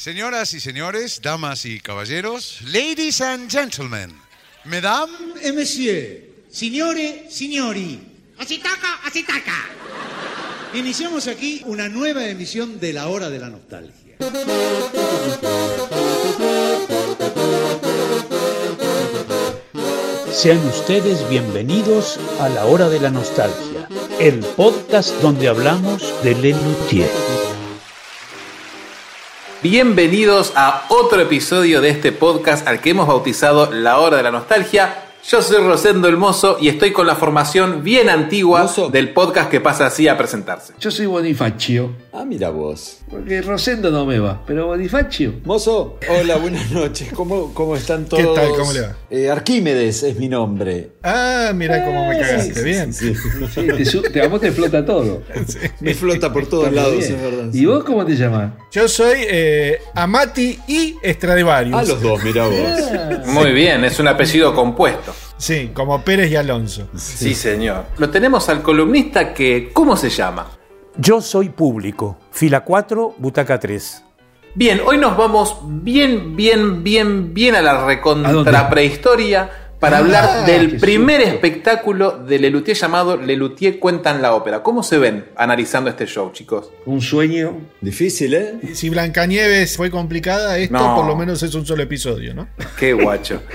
Señoras y señores, damas y caballeros, ladies and gentlemen, mesdames et monsieur, signore, signori, Así toca, así toca. iniciamos aquí una nueva emisión de La Hora de la Nostalgia. Sean ustedes bienvenidos a la hora de la nostalgia, el podcast donde hablamos de Lelutier. Bienvenidos a otro episodio de este podcast al que hemos bautizado La Hora de la Nostalgia. Yo soy Rosendo el Mozo y estoy con la formación bien antigua Mozo. del podcast que pasa así a presentarse. Yo soy Bonifacio, Ah, mira vos. porque Rosendo no me va, pero Bonifacio. Mozo, hola, buenas noches. ¿Cómo, cómo están todos? ¿Qué tal? ¿Cómo le va? Eh, Arquímedes es mi nombre. Ah, mira cómo me cagaste. Sí, Bien. sí, Sí, te, su- te- a vos te flota todo. Me flota por todos Está lados, bien. es verdad. ¿Y vos cómo te llamas? Yo soy eh, Amati y Stradivarius. Ah, los dos, mira vos. Muy bien, es un apellido compuesto. Sí, como Pérez y Alonso. Sí, señor. Lo tenemos al columnista que, ¿cómo se llama? Yo soy público, fila 4, butaca 3. Bien, hoy nos vamos bien, bien, bien, bien a la recontra prehistoria para Ah, hablar del primer susto. espectáculo de Lelutier llamado Lelutier Cuentan la Ópera. ¿Cómo se ven analizando este show, chicos? Un sueño. Difícil, ¿eh? Si Blancanieves fue complicada, esto No. por lo menos es un solo episodio, ¿no? Qué guacho.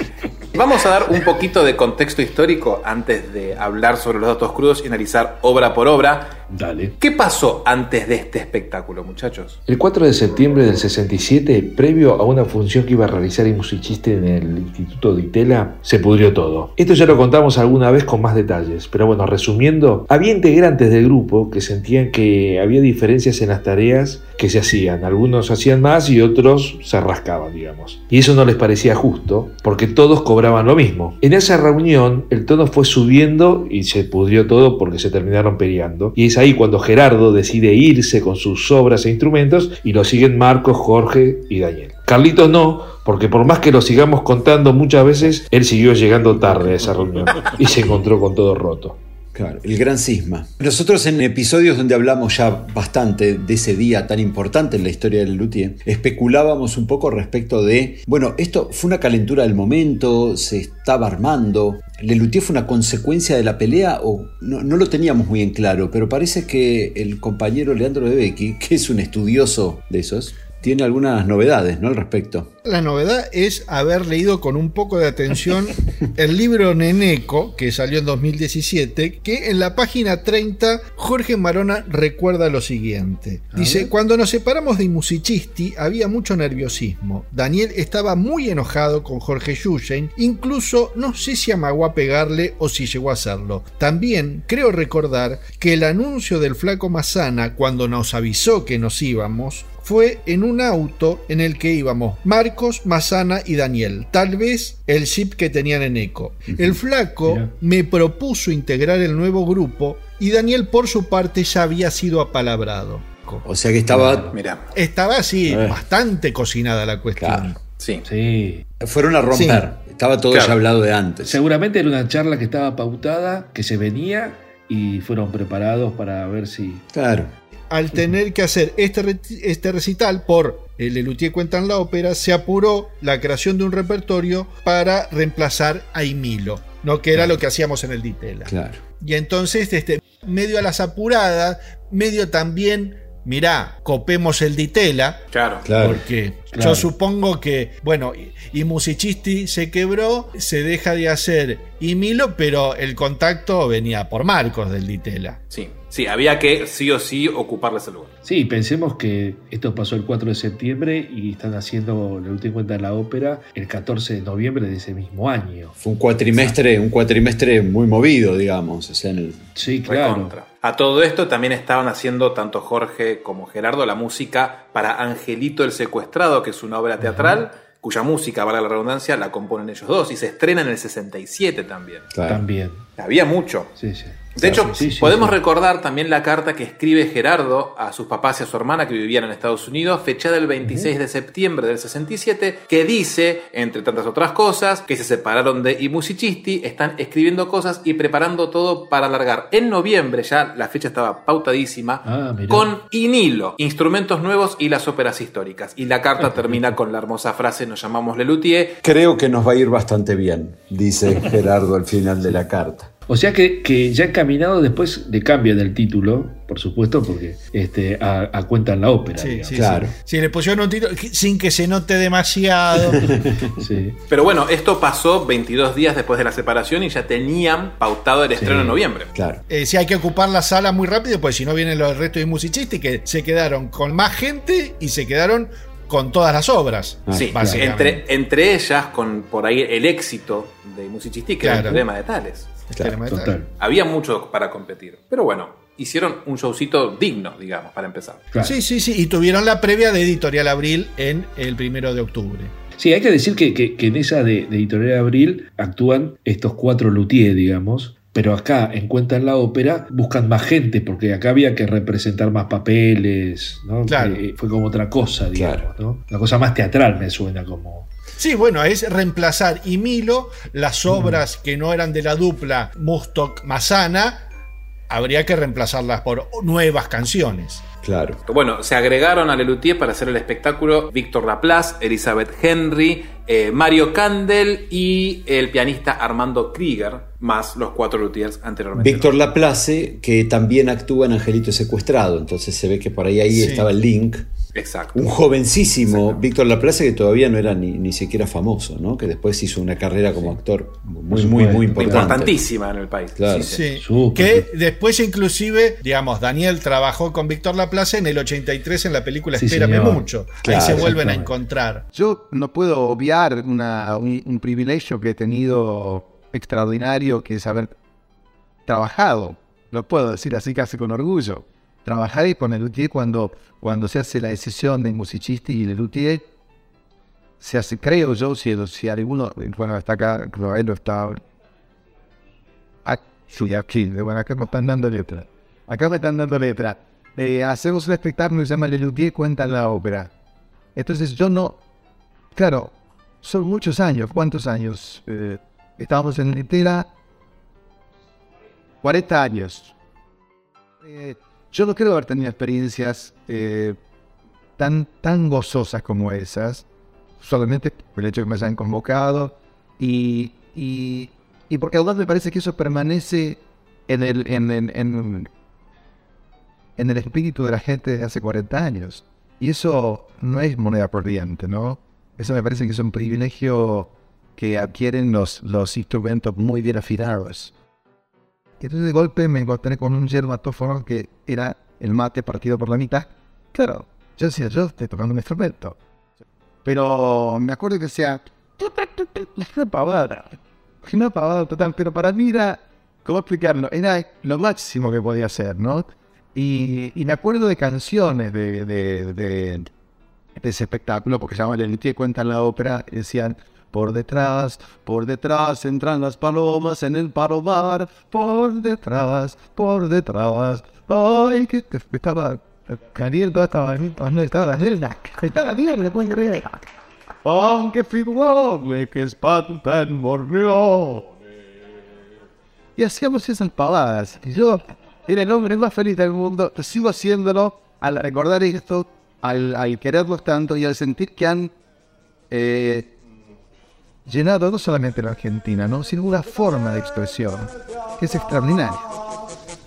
Vamos a dar un poquito de contexto histórico antes de hablar sobre los datos crudos y analizar obra por obra. Dale. ¿Qué pasó antes de este espectáculo, muchachos? El 4 de septiembre del 67, previo a una función que iba a realizar el musicista en el Instituto de Itela, se pudrió todo. Esto ya lo contamos alguna vez con más detalles, pero bueno, resumiendo, había integrantes del grupo que sentían que había diferencias en las tareas que se hacían. Algunos hacían más y otros se rascaban, digamos. Y eso no les parecía justo, porque todos cobraban lo mismo. En esa reunión, el tono fue subiendo y se pudrió todo porque se terminaron peleando. Y es ahí cuando Gerardo decide irse con sus obras e instrumentos y lo siguen Marcos, Jorge y Daniel. Carlitos no, porque por más que lo sigamos contando muchas veces, él siguió llegando tarde a esa reunión y se encontró con todo roto. Claro, el gran cisma. Nosotros en episodios donde hablamos ya bastante de ese día tan importante en la historia del Luthier, especulábamos un poco respecto de, bueno, esto fue una calentura del momento, se estaba armando, ¿Le Luthier fue una consecuencia de la pelea o no, no lo teníamos muy en claro? Pero parece que el compañero Leandro de Becky, que es un estudioso de esos, tiene algunas novedades, ¿no? Al respecto. La novedad es haber leído con un poco de atención el libro Neneco, que salió en 2017, que en la página 30 Jorge Marona recuerda lo siguiente. Dice, cuando nos separamos de Musicisti había mucho nerviosismo. Daniel estaba muy enojado con Jorge Yuyen, incluso no sé si amagó a pegarle o si llegó a hacerlo. También creo recordar que el anuncio del flaco Mazana cuando nos avisó que nos íbamos fue en un auto en el que íbamos Marcos, Mazana y Daniel. Tal vez el chip que tenían en Eco. El flaco Mira. me propuso integrar el nuevo grupo y Daniel por su parte ya había sido apalabrado. O sea que estaba. Mira, Estaba así, bastante cocinada la cuestión. Claro. sí. Sí. Fueron a romper. Estaba todo Claro. ya hablado de antes. Seguramente era una charla que estaba pautada, que se venía y fueron preparados para ver si... Claro. Al tener que hacer este, este recital por el Lelutier Cuentan la Ópera, se apuró la creación de un repertorio para reemplazar a Emilo, ¿no? que era lo que hacíamos en el Ditela. Claro. Y entonces, este, medio a las apuradas, medio también, mirá, copemos el Ditela, Claro. Claro. porque Claro. yo supongo que, bueno, y, y Musicisti se quebró, se deja de hacer y Milo, pero el contacto venía por Marcos del Ditela. Sí, sí, había que sí o sí ocuparle ese lugar. Sí, pensemos que esto pasó el 4 de septiembre y están haciendo la última cuenta de la ópera el 14 de noviembre de ese mismo año. Fue un cuatrimestre, un cuatrimestre muy movido, digamos. O sea, en el- Sí, claro. Recontra. A todo esto también estaban haciendo tanto Jorge como Gerardo la música para Angelito el Secuestrado, que es una obra teatral, cuya música, valga la redundancia, la componen ellos dos y se estrena en el 67 también. claro. También. Había mucho. Sí, sí. De hecho, sí, sí, podemos sí. recordar también la carta que escribe Gerardo a sus papás y a su hermana que vivían en Estados Unidos, fechada el 26 de septiembre del 67, que dice, entre tantas otras cosas, que se separaron de I Musicisti, están escribiendo cosas y preparando todo para alargar en noviembre, ya la fecha estaba pautadísima, Ah, con Inilo, instrumentos nuevos y las óperas históricas. Y la carta termina con la hermosa frase, nos llamamos Lelutier, Creo que nos va a ir bastante bien, dice Gerardo al final de la carta. O sea que, que ya encaminado después de cambio del título, por supuesto, porque este, a, a cuenta en la ópera. Sí, sí, Claro. sí. Sí, le pusieron un título sin que se note demasiado. Sí. Pero bueno, esto pasó 22 días después de la separación y ya tenían pautado el estreno en noviembre. Claro. Eh, si hay que ocupar la sala muy rápido, pues si no vienen los restos de musicisti que se quedaron con más gente y se quedaron con todas las obras. Ah, Sí, básicamente. entre, entre ellas, con por ahí el éxito de Musicisti, que era Claro. el problema de Tales. Claro. Total. Había mucho para competir. Pero bueno, hicieron un showcito digno, digamos, para empezar. Claro. Sí, sí, sí. Y tuvieron la previa de Editorial Abril en el primero de octubre. Sí, hay que decir que, que- que en esa de, de Editorial Abril actúan estos cuatro luthiers, digamos, pero acá en Cuenta en la Ópera buscan más gente, porque acá había que representar más papeles, ¿no? Claro. Eh, fue como otra cosa, digamos, Claro. ¿no? Una cosa más teatral me suena como... Sí, bueno, es reemplazar y Milo las obras que no eran de la dupla Mustok-Mazana. Habría que reemplazarlas por nuevas canciones. Claro. Bueno, se agregaron a Lelutier para hacer el espectáculo Víctor Laplace, Elizabeth Henry, eh, Mario Candel y el pianista Armando Krieger, más los cuatro Luthiers anteriormente. Víctor Laplace, que también actúa en Angelito Secuestrado, entonces se ve que por ahí, ahí Sí. estaba el link. Exacto. Un jovencísimo Víctor Laplace que todavía no era ni, ni siquiera famoso, ¿no? Que después hizo una carrera como actor muy, muy, muy importante. Importantísima en el país. Claro. Sí, sí. Que después inclusive, digamos, Daniel trabajó con Víctor Laplace en el 83 en la película Sí, Espérame señor. mucho. Claro, Ahí se vuelven a encontrar. Yo no puedo obviar una- un, un privilegio que he tenido extraordinario, que es haber trabajado, lo puedo decir así casi con orgullo, trabajar con el luthier cuando, cuando se hace la decisión de musicisti y el luthier, se hace, creo yo, si, si alguno, bueno, está acá, Roel está... Sí, aquí, bueno, acá me están dando letra. Acá me están dando letra. Eh, hacemos un espectáculo que se llama Le Luthier cuenta la ópera. Entonces yo no, Claro, son muchos años. ¿Cuántos años? Eh, estábamos en Litera. 40 años. Eh, yo no creo haber tenido experiencias eh, tan, tan gozosas como esas. Solamente por el hecho de que me hayan convocado. Y, y, y porque además me parece que eso permanece en el, en, en, en, en el espíritu de la gente de hace 40 años. Y eso no es moneda corriente, ¿no? Eso me parece que es un privilegio que adquieren los, los instrumentos muy bien afinados. Entonces de golpe me encontré con un yermatófono que era el mate partido por la mitad. Claro, yo decía, yo estoy tocando un instrumento. Pero me acuerdo que decía, una pavada. Una pavada total, pero para mí era, ¿cómo explicarlo? Era lo máximo que podía hacer, ¿no? Y, y me acuerdo de canciones de, de, de, de ese espectáculo, porque se llama El cuenta la ópera, y decían, por detrás, por detrás entran las palomas en el palomar, por detrás, por detrás, ay, que, estaba caliente, estaba, no estaba, estaba bien, le pueden creer. Aunque figurone que espantan morreones. Y hacíamos esas pavadas. Y yo era el hombre más feliz del mundo. Sigo haciéndolo al recordar esto, al, al quererlos tanto y al sentir que han eh, llenado no solamente la Argentina, ¿no? sino una forma de expresión que es extraordinaria.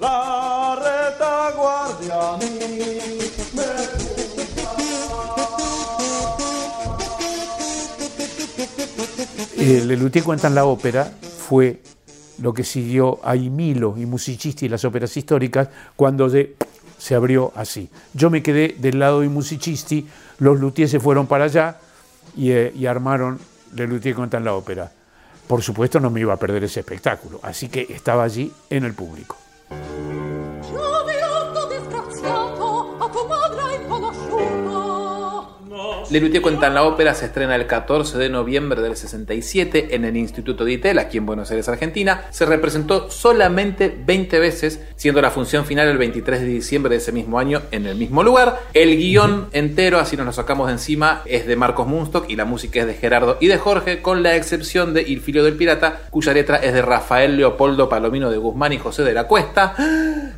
La retaguardia Eh, Le Luthier cuentan la ópera fue lo que siguió a Milo y Musicisti y las óperas históricas cuando se, se abrió así. Yo me quedé del lado de Musicisti, los Luthier se fueron para allá y, eh, y armaron Le Luthier cuentan la ópera. Por supuesto no me iba a perder ese espectáculo, así que estaba allí en el público. Lelutier cuenta en la ópera se estrena el 14 de noviembre del 67 en el Instituto de Itel, aquí en Buenos Aires, Argentina. Se representó solamente 20 veces, siendo la función final el 23 de diciembre de ese mismo año en el mismo lugar. El guion entero, así nos lo sacamos de encima, es de Marcos Munstock y la música es de Gerardo y de Jorge, con la excepción de Il Filio del Pirata, cuya letra es de Rafael Leopoldo Palomino de Guzmán y José de la Cuesta,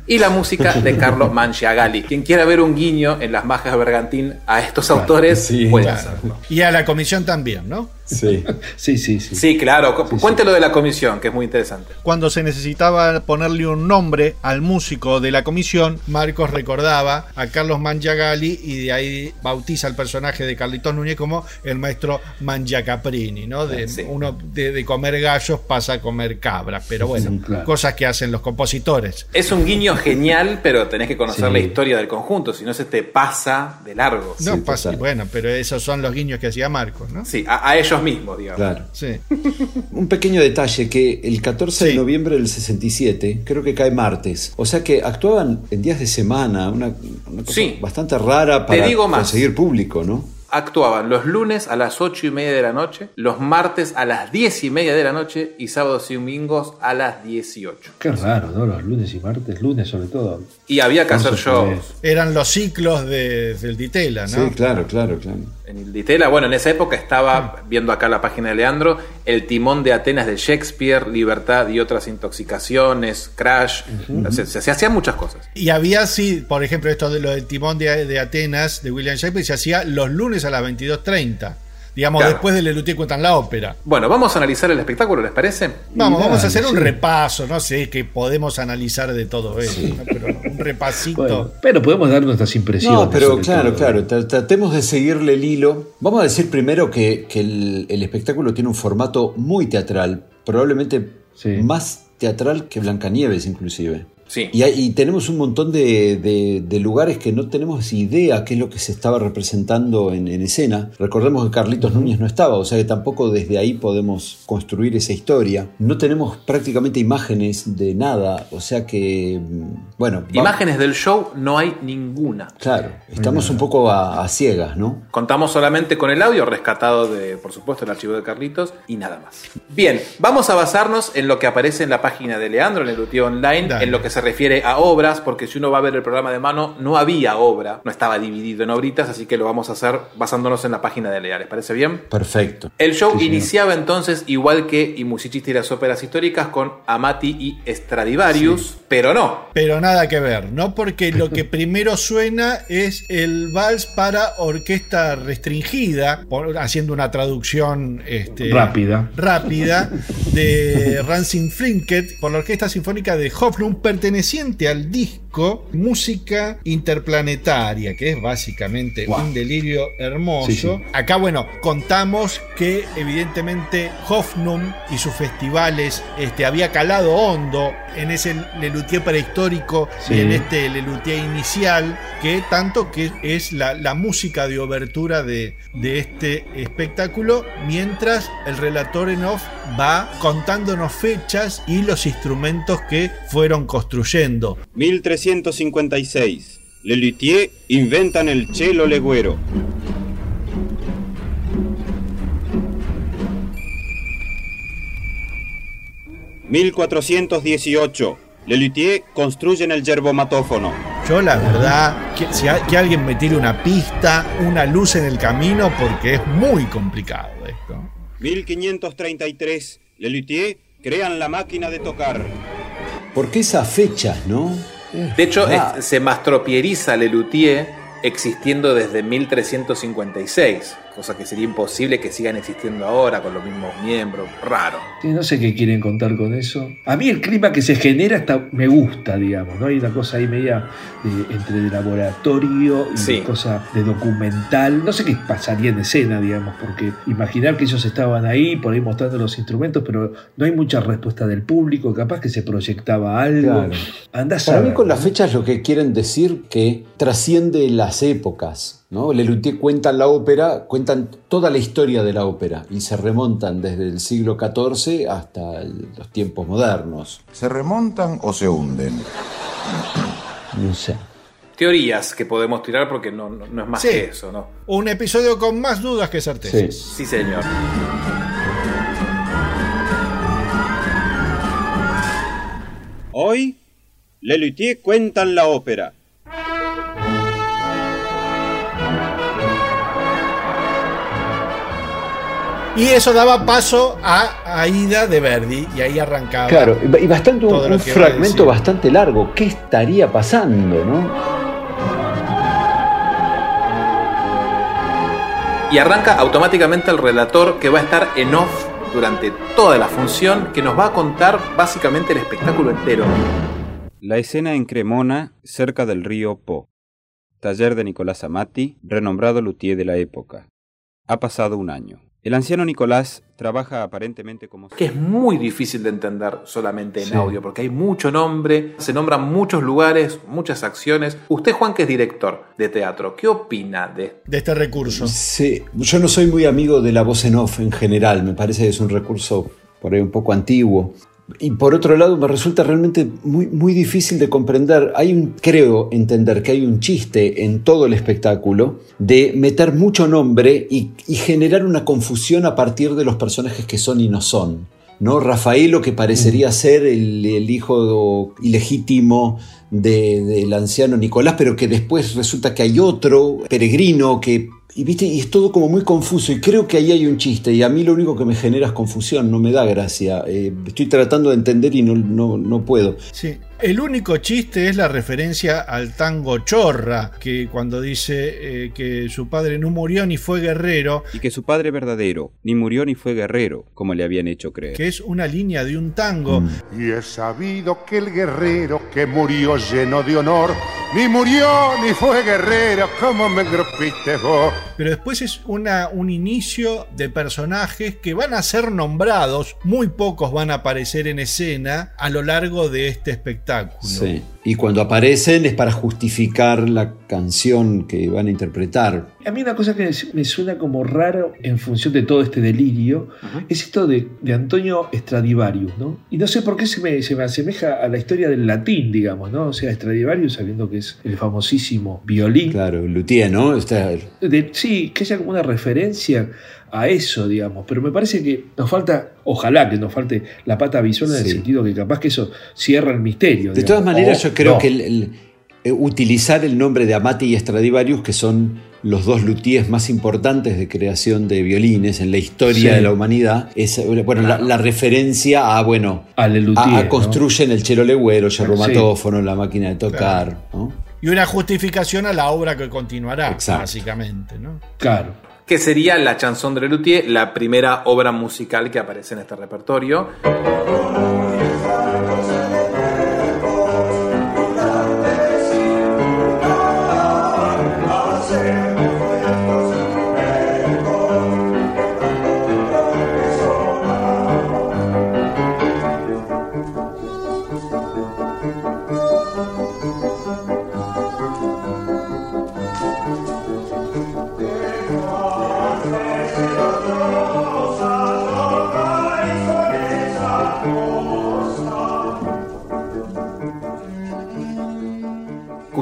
y la música de Carlos Mangiagali. Quien quiera ver un guiño en las majas de Bergantín a estos autores, sí, puede claro. hacerlo. Y a la comisión también, ¿no? Sí. Sí, sí, sí. Sí, claro. cu- Cuéntelo de la comisión, que es muy interesante. Cuando se necesitaba ponerle un nombre al músico de la comisión, Marcos recordaba a Carlos Mangiagali y de ahí bautiza al personaje de Carlitos Núñez como el maestro Mangiacaprini, ¿no? De, Sí. Uno de, de comer gallos pasa a comer cabras, pero bueno, Sí, claro. cosas que hacen los compositores. Es un guiño genial, pero tenés que conocer Sí. la historia del conjunto, si no se te pasa de largo. No Sí, pasa, total. bueno, pero esos son los guiños que hacía Marcos, ¿no? Sí, a, a ellos mismos, digamos. Claro. Sí. Un pequeño detalle que el 14 de noviembre del 67, creo que cae martes. O sea que actuaban en días de semana, una, una cosa Sí. bastante rara para digo más. conseguir público, ¿no? Actuaban los lunes a las 8 y media de la noche, los martes a las 10 y media de la noche y sábados y domingos a las 18. Qué raro, ¿no? Los lunes y martes, lunes sobre todo. Y había que hacer shows. Eran los ciclos de, del Ditela, ¿no? Sí, claro, claro, claro. En el Ditela, bueno, en esa época estaba, viendo acá la página de Leandro, El timón de Atenas de Shakespeare, Libertad y otras intoxicaciones, Crash, se, se- se hacían muchas cosas. Y había, sí, por ejemplo, esto de lo del timón de, de Atenas, de William Shakespeare, se hacía los lunes a las 22.30. Digamos, Claro. después de Lelutier cuentan la ópera. Bueno, vamos a analizar el espectáculo, ¿les parece? Vamos, vamos a hacer un sí. repaso, no sé qué podemos analizar de todo eso, ¿no? pero un repasito. Bueno, pero podemos dar nuestras impresiones. No, pero claro, todo. claro, tra- tratemos de seguirle el hilo. Vamos a decir primero que, que el, el espectáculo tiene un formato muy teatral, probablemente Sí. más teatral que Blancanieves inclusive. Sí. Y, hay- y tenemos un montón de, de- de lugares que no tenemos idea qué es lo que se estaba representando en, en escena. Recordemos que Carlitos Núñez no estaba, o sea que tampoco desde ahí podemos construir esa historia. No tenemos prácticamente imágenes de nada, o sea que, mm, bueno, va- Imágenes del show no hay ninguna. Claro, estamos un poco a, a ciegas, ¿no? Contamos solamente con el audio rescatado de, por supuesto, el archivo de Carlitos y nada más. Bien, vamos a basarnos en lo que aparece en la página de Leandro, en el Luthier Online, Dale. en lo que se refiere a obras, porque si uno va a ver el programa de mano, no había obra, no estaba dividido en obritas, así que lo vamos a hacer basándonos en la página de Lea. ¿Les parece bien? Perfecto. El show Sí, señor. iniciaba entonces igual que I Musicisti y las óperas históricas con Amati y Stradivarius, pero no. Pero nada que ver, ¿no? Porque lo que primero suena es el vals para orquesta restringida, por- haciendo una traducción este, Rápida. rápida de Rancing Flinket por la Orquesta Sinfónica de Hoflund, perteneciente al disco Música Interplanetaria, que es básicamente Wow. un delirio hermoso. Sí, sí. Acá, bueno, contamos que evidentemente Hofnum y sus festivales este, había calado hondo en ese Lelutier prehistórico Sí. y en este Lelutier inicial, que tanto que es la, la música de obertura de, de este espectáculo, mientras el relator en off va contándonos fechas y los instrumentos que fueron construyendo. 1356. Lelutier inventan el cello legüero. 1418. Lelutier construyen el yerbomatófono. Yo la verdad, que, si a- que alguien me tire una pista, una luz en el camino, porque es muy complicado esto. 1533. Lelutier crean la máquina de tocar. ¿Por qué esas fechas, no? De hecho, Ah. es- se mastropieriza Lelutier existiendo desde 1356, cosa que sería imposible que sigan existiendo ahora con los mismos miembros. Raro. Sí, no sé qué quieren contar con eso. A mí el clima que se genera hasta me gusta, digamos, ¿no? Hay una cosa ahí media de- entre de laboratorio y Sí. de cosa de documental. No sé qué pasaría en escena, digamos, porque imaginar que ellos estaban ahí, por ahí mostrando los instrumentos, pero no hay mucha respuesta del público, capaz que se proyectaba algo. Claro. Andás a Para mí ver, con ¿no? las fechas lo que quieren decir que trasciende las épocas. ¿No? Lelutier cuentan la ópera, cuentan toda la historia de la ópera y se remontan desde el siglo XIV hasta el- los tiempos modernos. ¿Se remontan o se hunden? No sé. teorías que podemos tirar porque no, no- no es más Sí. que eso, ¿no? Un episodio con más dudas que certezas. Sí, señor. Hoy, Lelutier cuentan la ópera. Y eso daba paso a Aida de Verdi, y ahí arrancaba. Claro, y bastante un, un fragmento bastante largo. ¿Qué estaría pasando, no? Y arranca automáticamente el relator que va a estar en off durante toda la función, que nos va a contar básicamente el espectáculo entero. La escena en Cremona, cerca del río Po. Taller de Nicolás Amati, renombrado luthier de la época. Ha pasado un año. El anciano Nicolás trabaja aparentemente como... Que es muy difícil de entender solamente en Sí. audio, porque hay mucho nombre, se nombran muchos lugares, muchas acciones. Usted, Juan, que es director de teatro, ¿qué opina de de este recurso. Sí, yo no soy muy amigo de la voz en off en general, me parece que es un recurso por ahí un poco antiguo. Y por otro lado, me resulta realmente muy, muy difícil de comprender. Hay un, creo entender que hay un chiste en todo el espectáculo de meter mucho nombre y, y generar una confusión a partir de los personajes que son y no son. ¿no? Rafaelo, que parecería ser el, el hijo ilegítimo de- del anciano Nicolás, pero que después resulta que hay otro, peregrino, que. Y, ¿viste? y es todo como muy confuso. Y creo que ahí hay un chiste. Y a mí lo único que me genera es confusión, no me da gracia. Eh, estoy tratando de entender y no, no, no puedo. Sí. El único chiste es la referencia al tango chorra, que cuando dice eh, que su padre no murió ni fue guerrero, Y que su padre verdadero ni murió ni fue guerrero, como le habían hecho creer. que es una línea de un tango. Y he sabido que el guerrero que murió lleno de honor, ni murió ni fue guerrero, como me engrupiste vos. Pero después es una, un inicio de personajes que van a ser nombrados, muy pocos van a aparecer en escena a lo largo de este espectáculo. Sí. Y cuando aparecen es para justificar la canción que van a interpretar. A mí una cosa que me suena como raro en función de todo este delirio es esto de, de Antonio Stradivarius, ¿no? Y no sé por qué se me, se me asemeja a la historia del latín, digamos, ¿no? O sea, Stradivarius sabiendo que es el famosísimo violín. Claro, Luthier, ¿no? Está- De- sí, que haya como una referencia a eso, digamos, pero me parece que nos falta, ojalá que nos falte la pata visual en el Sí. sentido que capaz que eso cierra el misterio. De digamos. todas maneras, O yo creo no. que el- el- eh, utilizar el nombre de Amati y Stradivarius, que son los dos luthiers más importantes de creación de violines en la historia Sí. de la humanidad, es eh, bueno, la, la referencia a, bueno, Al a, luthier, a ¿no? construyen el chelo legüero, el yerromatófono, la máquina de tocar, ¿no? Y una justificación a la obra que continuará, Exacto. básicamente. ¿no? Claro. Que sería la chanson de Lelutier, la primera obra musical que aparece en este repertorio.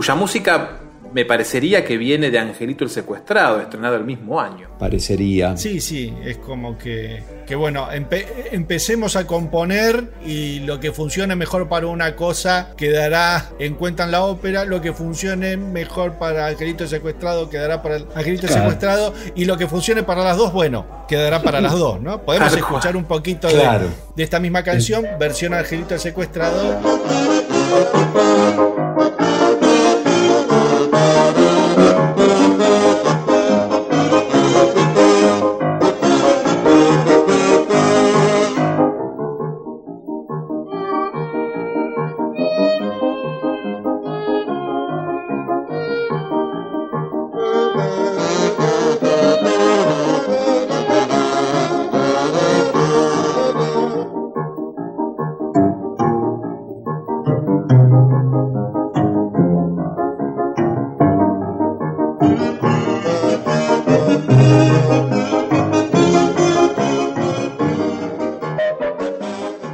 Cuya música me parecería que viene de Angelito el Secuestrado, estrenado el mismo año. Parecería. Sí, sí, es como que, que bueno, empe- empecemos a componer y lo que funcione mejor para una cosa quedará en cuenta en la ópera, lo que funcione mejor para Angelito Secuestrado quedará para el Angelito Claro. Secuestrado y lo que funcione para las dos, bueno, quedará para las dos, ¿no? Podemos escuchar un poquito de- Claro. de, esta misma canción, versión Angelito Secuestrado.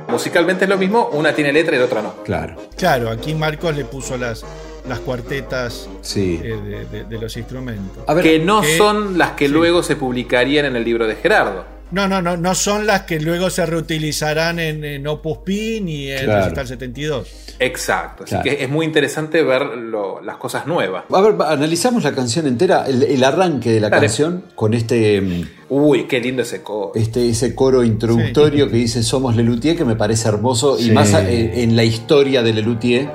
Musicalmente es lo mismo, una tiene letra y la otra no. Claro. Claro, aquí Marcos le puso las, las cuartetas Sí. eh, de, de- de los instrumentos. que no que- son las que sí. luego se publicarían en el libro de Gerardo. No, no, no, no son las que luego se reutilizarán en, en Opus Pi ni en Claro. Recital 72. Exacto. Así Claro. que es muy interesante ver lo- las cosas nuevas. A ver, analizamos la canción entera, el, el arranque de la Dale. canción con este, mm, Uy, qué lindo ese coro. este ese coro introductorio que dice Somos Lelutier, que me parece hermoso, y más en, en la historia de Lelutier.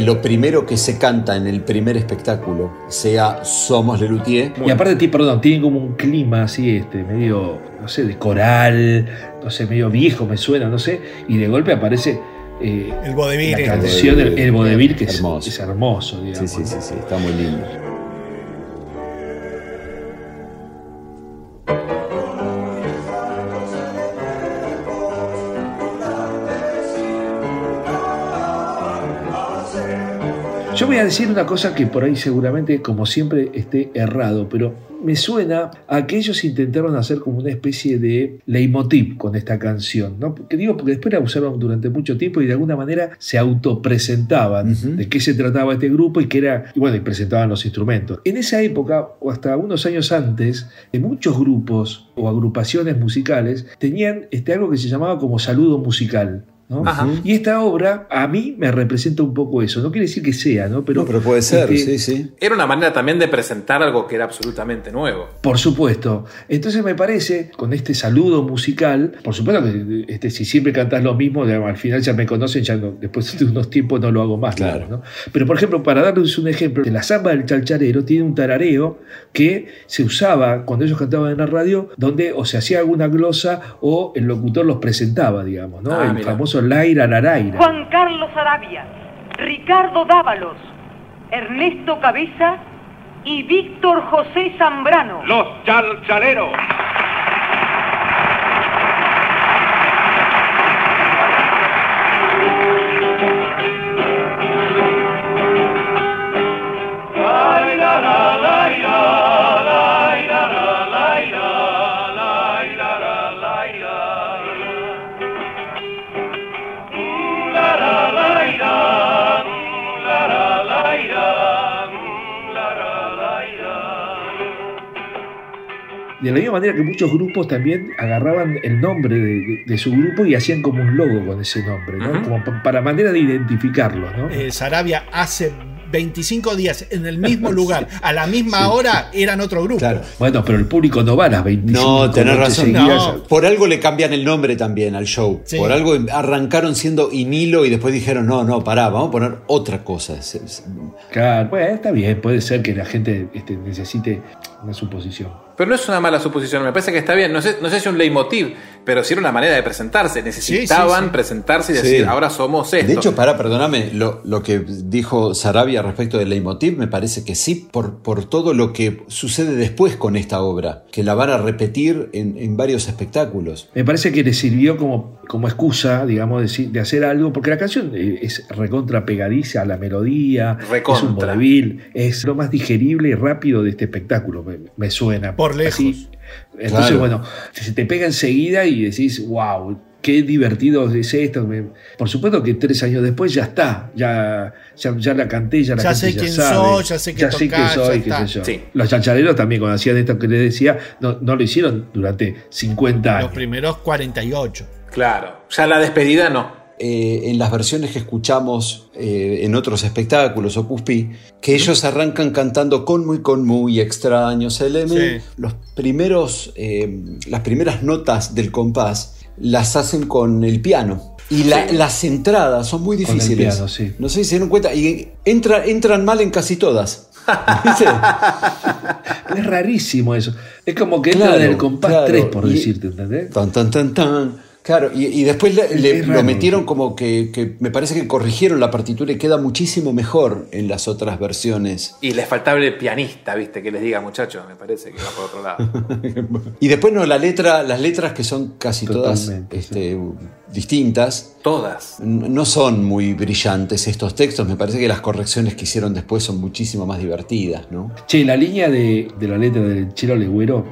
Que lo primero que se canta en el primer espectáculo sea Somos Lelutier. Y aparte, ti- perdón, tiene como un clima así, este, medio, no sé, de coral, no sé, medio viejo me suena, no sé, y de golpe aparece eh, El vodevil. la canción del el vodevil que es Hermoso. es hermoso, Sí, digamos. sí, sí, sí, está muy lindo. Decir una cosa que por ahí seguramente, como siempre, esté errado, pero me suena a que ellos intentaron hacer como una especie de leitmotiv con esta canción, ¿no? Porque digo, porque después la usaron durante mucho tiempo y de alguna manera se autopresentaban Ujú. de qué se trataba este grupo y que era, y bueno, y presentaban los instrumentos. En esa época, o hasta unos años antes, en muchos grupos o agrupaciones musicales tenían este, algo que se llamaba como saludo musical. ¿No? Ajá. Y esta obra a mí me representa un poco eso. No quiere decir que sea, ¿no? Pero, No, pero puede ser, este, sí, sí. Era una manera también de presentar algo que era absolutamente nuevo. Por supuesto. Entonces me parece, con este saludo musical, por supuesto que este, si siempre cantas lo mismo, al final ya me conocen, ya no- después de unos tiempos no lo hago más. Claro. digamos, ¿no? Pero por ejemplo, para darles un ejemplo, la samba del chalcharero tiene un tarareo que se usaba cuando ellos cantaban en la radio, donde o se hacía alguna glosa o el locutor los presentaba, digamos, ¿no? Ah, el mira. famoso Laira Laraira. Juan Carlos Arabia, Ricardo Dávalos, Ernesto Cabeza y Víctor José Zambrano. Los chalchaleros. De la misma manera que muchos grupos también agarraban el nombre de, de- de su grupo y hacían como un logo con ese nombre, ¿no? Como pa- para manera de identificarlo, ¿no? Eh, Sarabia hace 25 días en el mismo lugar, a la misma hora, eran otro grupo. Claro. Bueno, pero el público no va a las 25 No, tenés razón. No. Por algo le cambian el nombre también al show. Sí. Por algo arrancaron siendo Inilo y después dijeron, no, no, pará, vamos a poner otra cosa. Claro, bueno, está bien, puede ser que la gente este, necesite una suposición. Pero no es una mala suposición, me parece que está bien. No sé, no sé si es un leitmotiv, pero sí era una manera de presentarse. Necesitaban sí, sí. presentarse y decir, Sí. ahora somos esto. De hecho, pará, perdóname, lo, lo que dijo Sarabia respecto del leitmotiv me parece que sí, por, por todo lo que sucede después con esta obra, que la van a repetir en, en varios espectáculos. Me parece que le sirvió como, como excusa, digamos, de, hacer algo, porque la canción es recontra pegadiza, la melodía, es un Recontra. vodevil, es lo más digerible y rápido de este espectáculo, me, me suena. Por lejos. Así. Entonces, Claro. bueno, se te pega enseguida y decís, wow, qué divertido es esto. Me- Por supuesto que tres años después ya está, ya, ya, ya la canté, ya la Ya gente sé quién sabe, soy, ya sé soy, ya qué sé yo. Sí. Los chanchareros también cuando hacían esto que les decía, no, no lo hicieron durante 50 años. Los primeros 48. Claro, ya la despedida no. Eh, en las versiones que escuchamos eh, en otros espectáculos o Pi, que ellos arrancan cantando con muy, con muy extraños elementos. Sí. Los primeros, eh, las primeras notas del compás las hacen con el piano. Y la- Sí. las entradas son muy difíciles. piano, sí. No sé si se dieron cuenta. Y entra- entran mal en casi todas. Es rarísimo eso. Es como que Claro, entra del compás claro. 3, por Y- decirte, ¿entendés? Tan, tan, tan, tan. Claro, y, y después le- lo metieron como que, que me parece que corrigieron la partitura y queda muchísimo mejor en las otras versiones. Y les faltaba el pianista, viste, que les diga, muchachos, me parece que va por otro lado. Y después no, la letra, las letras que son casi todas este, distintas. Todas. No son muy brillantes estos textos, me parece que las correcciones que hicieron después son muchísimo más divertidas, ¿no? Che, la línea de, de la letra del Chelo Legüero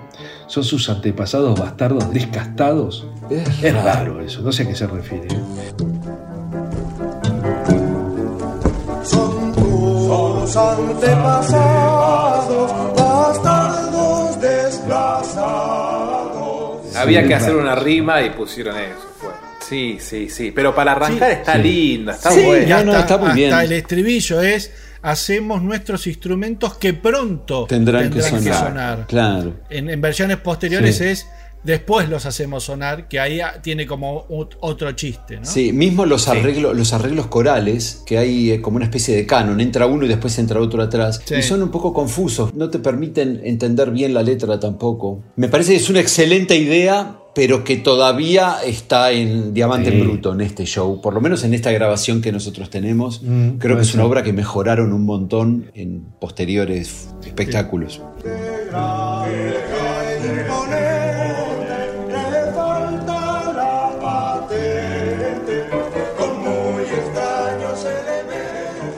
son sus antepasados bastardos descastados. Es, raro eso, no sé a qué se refiere. Son tus antepasados, bastardos desplazados. Había que es hacer una rima y pusieron eso. Fue. Sí, sí, sí. Pero para arrancar está Sí. lindo, está Sí, bueno. y hasta, está muy bien. hasta el estribillo es hacemos nuestros instrumentos que pronto Tendrán, que, sonar. Claro. En, en versiones posteriores Sí. es después los hacemos sonar, que ahí ah, tiene como ot- otro chiste, ¿no? Sí, mismo los arreglos, los arreglos corales, que hay eh, como una especie de canon, entra uno y después entra otro atrás, Sí. y son un poco confusos, no te permiten entender bien la letra tampoco. Me parece que es una excelente idea, pero que todavía está en diamante Sí. en bruto en este show, por lo menos en esta grabación que nosotros tenemos. Mm, Creo que es una obra que mejoraron un montón en posteriores espectáculos.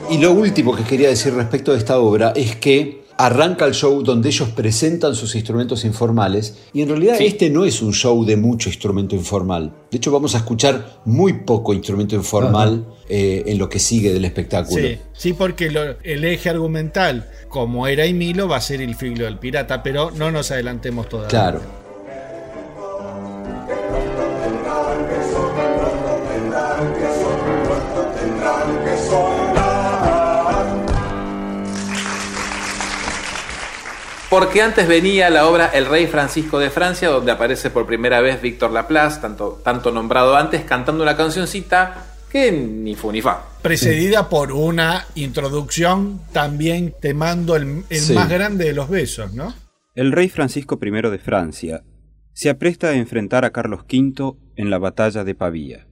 Y lo último que quería decir respecto de esta obra es que arranca el show donde ellos presentan sus instrumentos informales y en realidad Sí. este no es un show de mucho instrumento informal. De hecho vamos a escuchar muy poco instrumento informal eh, en lo que sigue del espectáculo. Sí, sí, porque lo- el eje argumental, como era y Milo, va a ser el filo del pirata, pero no nos adelantemos todavía. Claro. Porque antes venía la obra El Rey Francisco de Francia, donde aparece por primera vez Víctor Laplace, tanto, tanto nombrado antes, cantando una cancioncita que ni fu ni fa. Precedida por una introducción también te mando el, el Sí. más grande de los besos, ¿no? El rey Francisco I de Francia se apresta a enfrentar a Carlos V en la batalla de Pavía.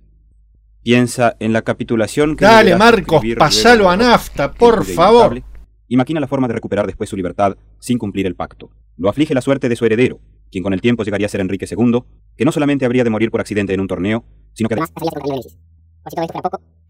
Piensa en la capitulación que Dale, Marcos, pasalo a nafta, por favor. Imagina la forma de recuperar después su libertad sin cumplir el pacto. Lo aflige la suerte de su heredero, quien con el tiempo llegaría a ser Enrique II, que no solamente habría de morir por accidente en un torneo, sino que además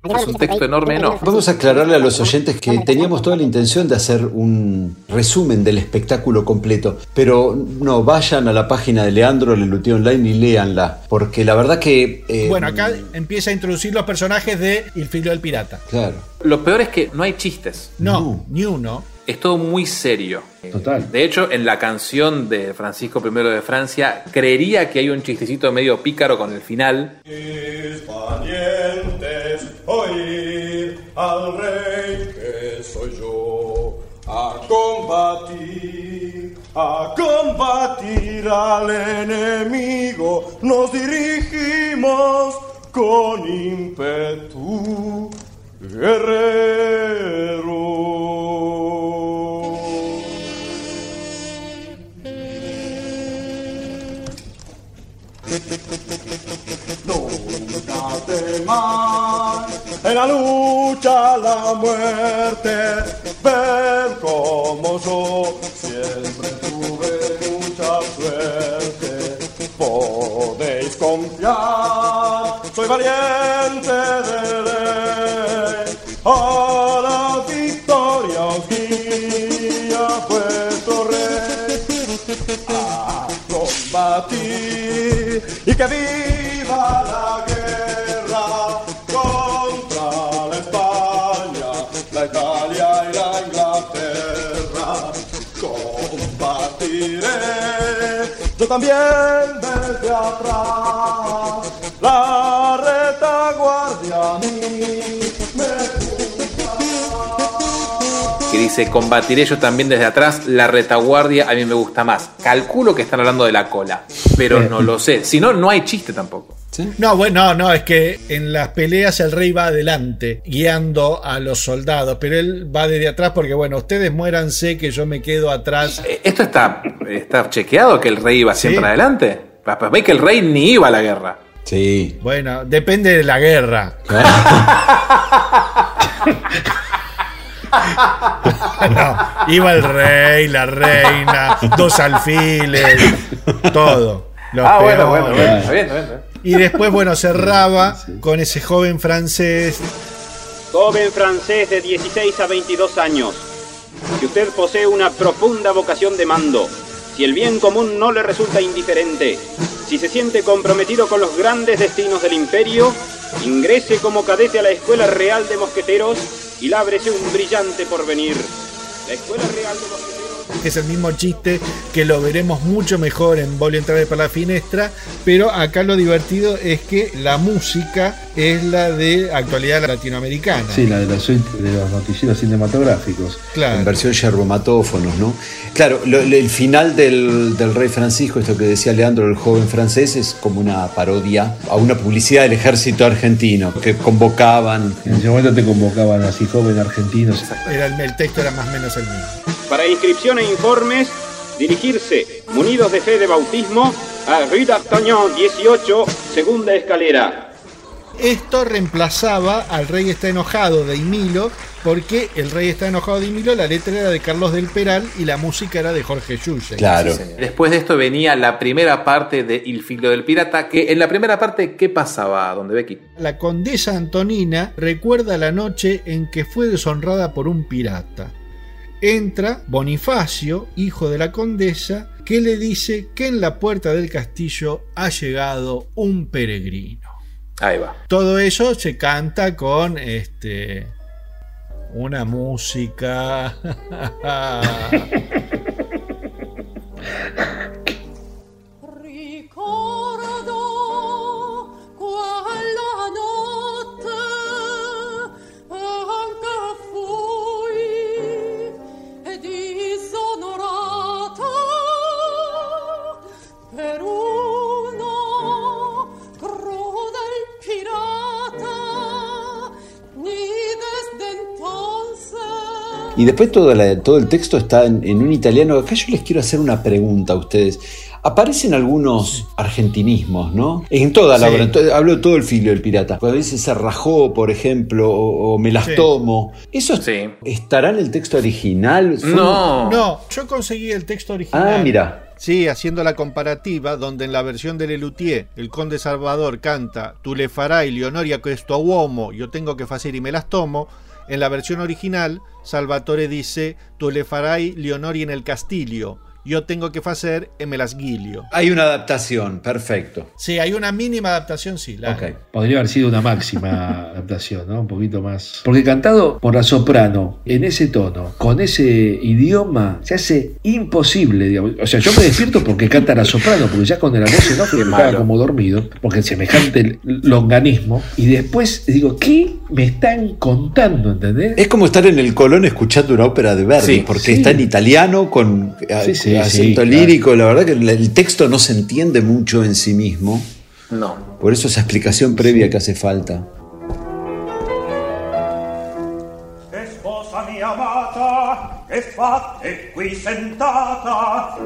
Es un texto enorme, no. Vamos a aclararle a los oyentes que teníamos toda la intención de hacer un resumen del espectáculo completo, pero no, vayan a la página de Leandro Lelutier Online y léanla, porque la verdad que... eh, Bueno, acá empieza a introducir los personajes de El filo del pirata. Claro. Lo peor es que no hay chistes. No, ni uno. Es todo muy serio. Total. De hecho, en la canción de Francisco I de Francia, creería que hay un chistecito medio pícaro con el final. Valientes, oír al rey que soy yo. A combatir, a combatir al enemigo, nos dirigimos con ímpetu, guerrero. Nunca temas en la lucha la muerte. Ven como yo siempre tuve mucha suerte. Podéis confiar, soy valiente de ley. A la victoria os guía vuestro rey a combatir y que viva la guerra contra la España, la Italia y la Inglaterra. Combatiré yo también desde atrás la retaguardia a mí me que dice combatiré yo también desde atrás, la retaguardia a mí me gusta más. Calculo que están hablando de la cola, pero no lo sé. Si no, no hay chiste tampoco. No, bueno, no, no, es que en las peleas el rey va adelante, guiando a los soldados, pero él va desde atrás porque, bueno, ustedes muéranse que yo me quedo atrás. Eh, ¿Esto está, está chequeado que el rey iba siempre Sí. adelante? Pues ve que el rey ni iba a la guerra. Sí. Bueno, depende de la guerra. No, iba el rey, la reina, dos alfiles, todo. Los ah, bueno, bueno, bueno, está bien, está bien, está bien. Y después, bueno, cerraba con ese joven francés. Joven francés de 16 a 22 años. Si usted posee una profunda vocación de mando, si el bien común no le resulta indiferente, si se siente comprometido con los grandes destinos del imperio, ingrese como cadete a la Escuela Real de Mosqueteros y lábrese un brillante porvenir. La Escuela Real de Mosqueteros que es el mismo chiste que lo veremos mucho mejor en Voy a entrar por la finestra, pero acá lo divertido es que la música es la de actualidad latinoamericana. Sí, la de suite de los noticieros cinematográficos. En versión yerbomatófonos, ¿no? Claro, lo- el final del, del Rey Francisco, esto que decía Leandro, el joven francés, es como una parodia a una publicidad del ejército argentino que convocaban. En ese momento te convocaban así jóvenes argentinos. Era el, el texto era más o menos el mismo. Para inscripción e informes, dirigirse, munidos de fe de bautismo, a Rue d'Artagnan 18, segunda escalera. Esto reemplazaba al Rey está enojado de Emilio, porque el Rey está enojado de Emilio, la letra era de Carlos del Peral y la música era de Jorge Yuye. Después de esto venía la primera parte de Il filo del pirata, que en la primera parte, ¿qué pasaba, donde Becky? La condesa Antonina recuerda la noche en que fue deshonrada por un pirata. Entra Bonifacio, hijo de la condesa, que le dice que en la puerta del castillo ha llegado un peregrino. Ahí va. Todo eso se canta con este una música. Y después todo, la- todo el texto está en, en un italiano. Acá yo les quiero hacer una pregunta a ustedes. Aparecen algunos argentinismos, ¿no? En toda la Sí. obra. en to- hablo de todo el filo del pirata. Cuando dice se rajó, por ejemplo, o, o me las Sí. tomo. ¿Eso estará en el texto original? ¿Fue un- No, yo conseguí el texto original. Ah, mira. Sí, haciendo la comparativa, donde en la versión de Lelutier el conde Salvador canta Tu le farai Leonoria questo uomo, yo tengo que hacer y me las tomo. En la versión original, Salvatore dice Tu le farai Leonoria en el castillo, yo tengo que hacer e me las guilio. Hay una adaptación, perfecto. Sí, hay una mínima adaptación, sí. La, Podría haber sido una máxima adaptación, ¿no? Un poquito más. Porque cantado por la soprano, en ese tono, con ese idioma, se hace imposible, digamos. O sea, yo me despierto porque canta la soprano, porque ya con la voz off me estaba como dormido, porque semejante longanismo. Y después digo, ¿qué me están contando? ¿Entendés? Es como estar en el Colón escuchando una ópera de Verdi, Sí, porque sí. está en italiano con eh, Sí, sí, acento sí, lírico. La verdad que el- texto no se entiende mucho en sí mismo. No. Por eso esa explicación previa que hace falta. Sposa mia amata, che fate qui sentata?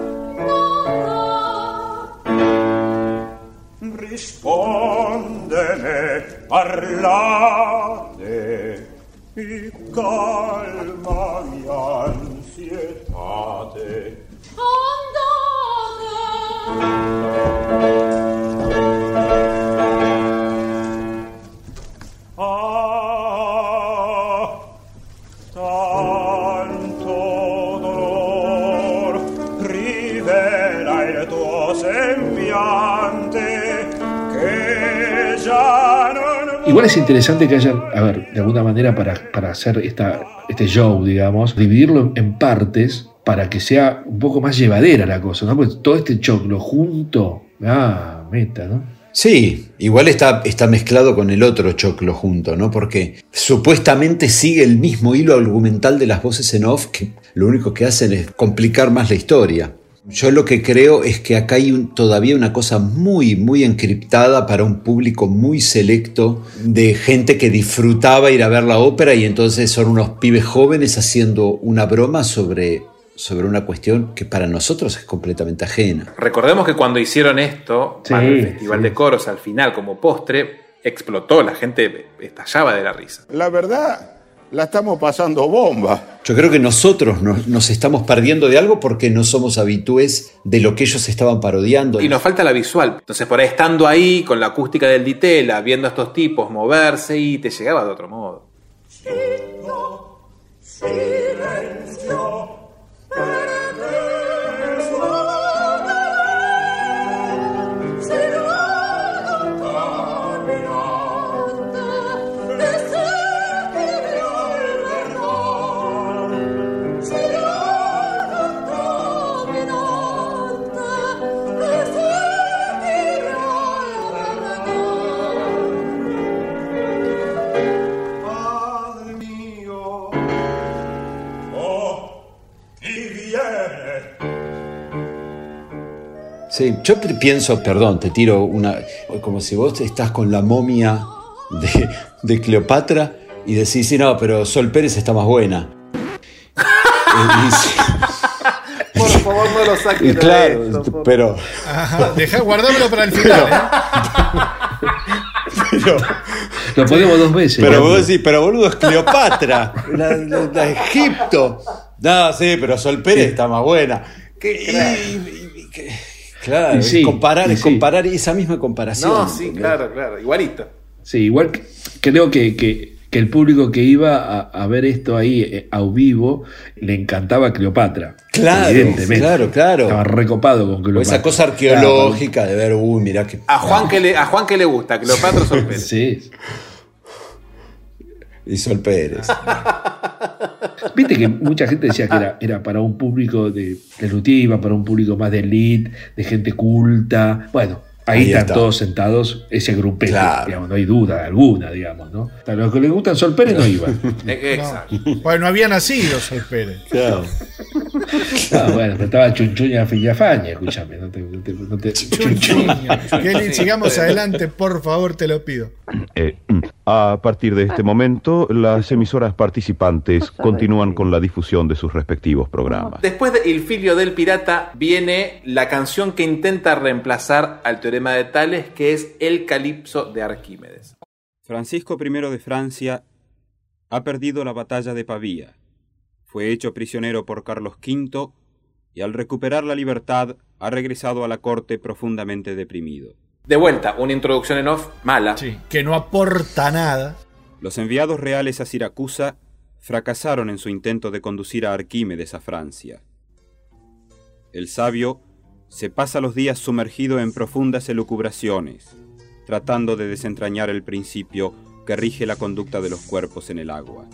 Rispondene, parlate, e calma mia ansietate. Ah, Igual es interesante que hayan, a ver, de alguna manera para, para hacer esta, este show, digamos, dividirlo en partes para que sea un poco más llevadera la cosa, ¿no? Porque todo este choclo junto, ah, meta, ¿no? Sí, igual está, está mezclado con el otro choclo junto, ¿no? Porque supuestamente sigue el mismo hilo argumental de las voces en off, que lo único que hacen es complicar más la historia. Yo lo que creo es que acá hay todavía una cosa muy, muy encriptada para un público muy selecto de gente que disfrutaba ir a ver la ópera y entonces son unos pibes jóvenes haciendo una broma sobre, sobre una cuestión que para nosotros es completamente ajena. Recordemos que cuando hicieron esto, Sí, para el Festival sí. de Coros, al final, como postre, explotó, la gente estallaba de la risa. La verdad, la estamos pasando bomba. Yo creo que nosotros nos, nos estamos perdiendo de algo porque no somos habitués de lo que ellos estaban parodiando. Y nos falta la visual. Entonces, por ahí estando ahí con la acústica del Ditela, viendo a estos tipos moverse y te llegaba de otro modo. Silenzio, Padre Sí, yo pi- pienso, perdón, te tiro una. como si vos estás con la momia de, de Cleopatra y decís, sí, no, pero Sol Pérez está más buena. Y- y sí, Por favor, no lo saques y de claro, esto, pero. Ajá, dejá guardármelo para el final. ¿eh? Lo ponemos dos veces. Pero ¿no? vos decís, pero boludo, es Cleopatra, la, la- la Egipto. No, sí, pero Sol Pérez está más buena. Y- y- y- que- claro, Y sí, es comparar, y es sí. comparar esa misma comparación. No, sí, claro, claro, igualito. Sí, igual creo que, que- que el público que iba a, a ver esto ahí eh, a vivo le encantaba a Cleopatra. Claro, evidentemente. claro, claro. Estaba recopado con O Cleopatra. esa cosa arqueológica de ver, uy, mirá que. A Juan que le, a Juan que le gusta, Cleopatra o Sol Pérez. Sí. Y Sol Pérez. Viste que mucha gente decía que era, era para un público de, de luthier, iba para un público más de elite, de gente culta. Bueno, ahí, Ahí están está. todos sentados, ese grupete, Claro. digamos, no hay duda alguna, digamos, ¿no? A los que les gustan Sol Pérez no iban. Exacto. Bueno, no había nacido Sol Pérez. Claro. Ah, bueno, pero estaba Chunchuña Fillafaña, escúchame, no te, no te- no te- Kelly, sigamos adelante, por favor, te lo pido. Eh, a partir de este momento, las emisoras participantes continúan con la difusión de sus respectivos programas. Después de Il Filio del Pirata viene la canción que intenta reemplazar al teorema de Tales, que es El Calipso de Arquímedes. Francisco I de Francia ha perdido la batalla de Pavía. Fue hecho prisionero por Carlos V y al recuperar la libertad ha regresado a la corte profundamente deprimido. De vuelta, una introducción en off mala. Sí, que no aporta nada. Los enviados reales a Siracusa fracasaron en su intento de conducir a Arquímedes a Francia. El sabio se pasa los días sumergido en profundas elucubraciones, tratando de desentrañar el principio que rige la conducta de los cuerpos en el agua.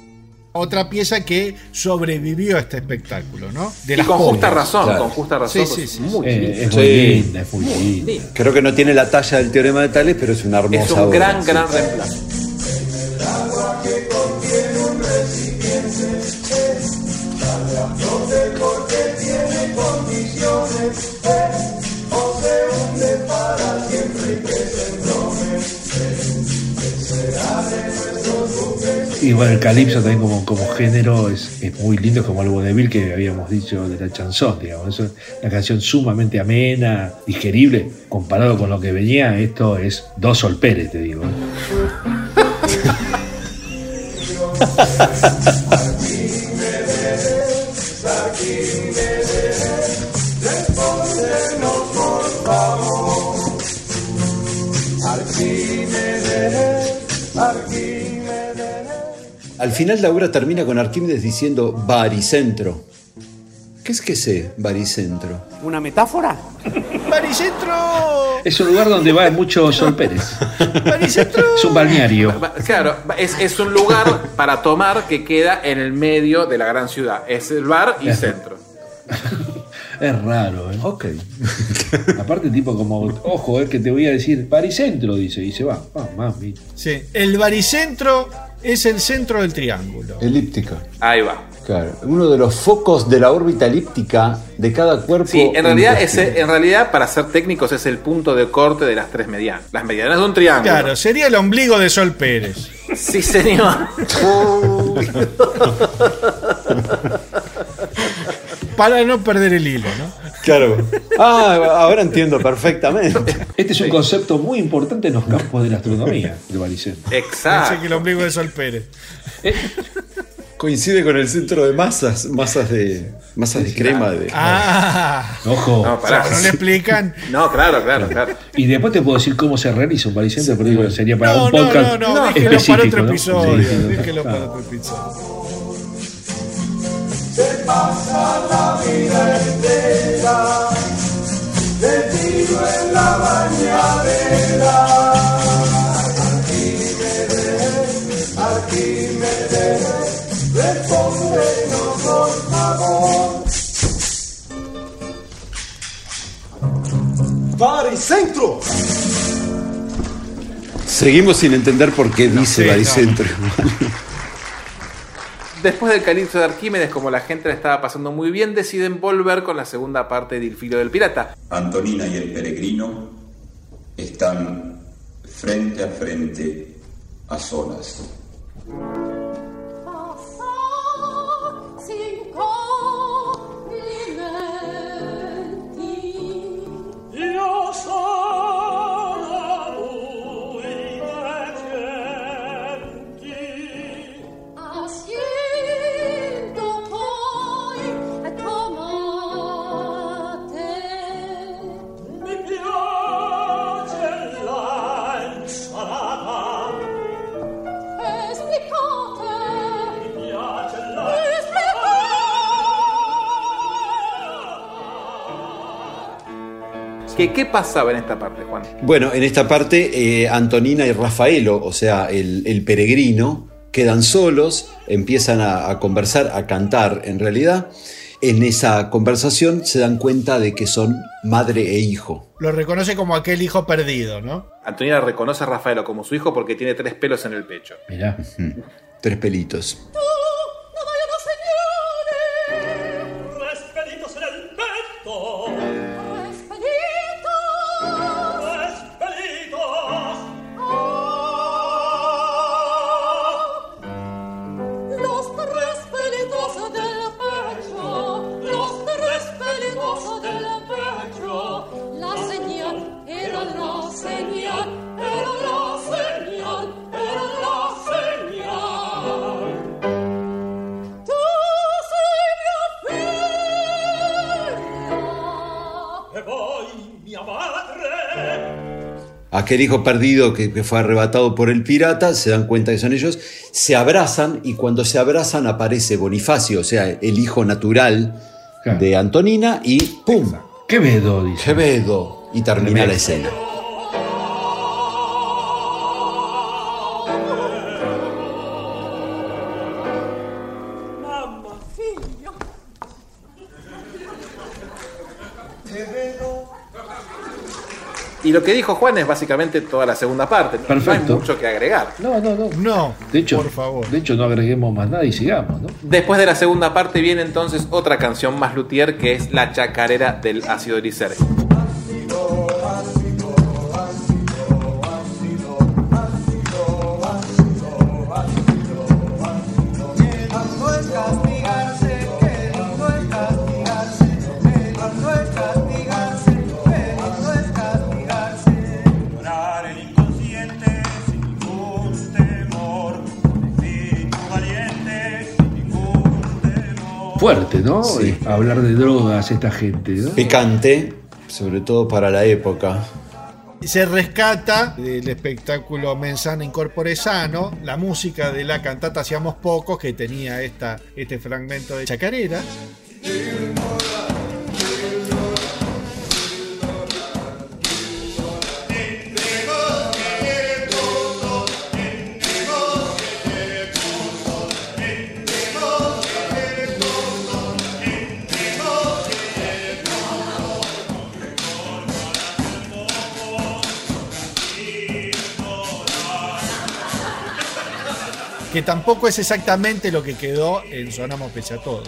Otra pieza que sobrevivió a este espectáculo, ¿no? De Y con justa razón, Claro. con justa razón. Sí, sí, sí, muy Eh, es muy Sí. linda, es muy linda. Creo que no tiene la talla del teorema de Tales, pero es una hermosa Es un obra, gran, sí. gran reemplazo. Y bueno, el calipso también como, como género es, es muy lindo, como el vodevil que habíamos dicho de la chanson, digamos. Es una canción sumamente amena, digerible, comparado con lo que venía, esto es dos Sol Pérez, te digo. Al final la obra termina con Arquímedes diciendo baricentro. ¿Qué es que sé, baricentro? ¿Una metáfora? ¡Baricentro! Es un lugar donde va mucho Sol Pérez. Es un balneario. Claro, es, es un lugar para tomar que queda en el medio de la gran ciudad. Es el bar y Claro. centro. Es raro, ¿eh? Ok. Aparte, tipo como, ojo, es que te voy a decir baricentro, dice, y se va. Ah, mami. Sí, el baricentro es el centro del triángulo. Elíptica. Ahí va. Claro. Uno de los focos de la órbita elíptica de cada cuerpo. Sí, en realidad, en realidad, para ser técnicos, es el punto de corte de las tres medianas. Las medianas de un triángulo. Claro, sería el ombligo de Sol Pérez. Sí, señor. Para no perder el hilo, ¿no? Claro. Ah, ahora entiendo perfectamente. Este es un concepto muy importante en los campos de la astronomía, el baricentro. Pensé Exacto. que el ombligo de Sol Pérez. Coincide con el centro de masas, masas de masas de crema. De, Ah, Ojo. No, pará. no le explican. No, claro, claro, claro. Y después te puedo decir cómo se realiza un baricentro, pero digo, sería para No, un no, podcast no, no, déjelo para otro ¿no? episodio. Déjelo para otro episodio. Pasa la vida entera metido en la bañadera. Arquímedes, Arquímedes, respóndenos por favor. Baricentro. Seguimos sin entender por qué dice sí, baricentro. Después del calipso de Arquímedes, como la gente la estaba pasando muy bien, deciden volver con la segunda parte de Il filo del pirata. Antonina y el peregrino están frente a frente, a solas. ¿Qué, ¿Qué pasaba en esta parte, Juan? Bueno, en esta parte, eh, Antonina y Rafaelo, o sea, el, el peregrino, quedan solos, empiezan a, a conversar, a cantar en realidad. En esa conversación se dan cuenta de que son madre e hijo. Lo reconoce como aquel hijo perdido, ¿no? Antonina reconoce a Rafaelo como su hijo porque tiene tres pelos en el pecho. Mirá. Tres pelitos. Aquel hijo perdido que, que fue arrebatado por el pirata, se dan cuenta que son ellos, se abrazan y cuando se abrazan aparece Bonifacio, o sea, el hijo natural de Antonina y ¡pum! Quevedo, dice. Quevedo. Y termina la escena. Y lo que dijo Juan es básicamente toda la segunda parte. No- Perfecto. No hay mucho que agregar. No, no, no. No, De hecho, por favor. De hecho, no agreguemos más nada y sigamos, ¿no? Después de la segunda parte viene entonces otra canción más luthier que es La chacarera del ácido glicérico. Fuerte, ¿no? Sí. Eh, Hablar de drogas, esta gente, ¿no? Picante, sobre todo para la época. Se rescata del espectáculo Mensana Incorpore Sano la música de la cantata Hacíamos Pocos, que tenía esta, este fragmento de chacarera. Que tampoco es exactamente lo que quedó en Sonamos Pese a Todo.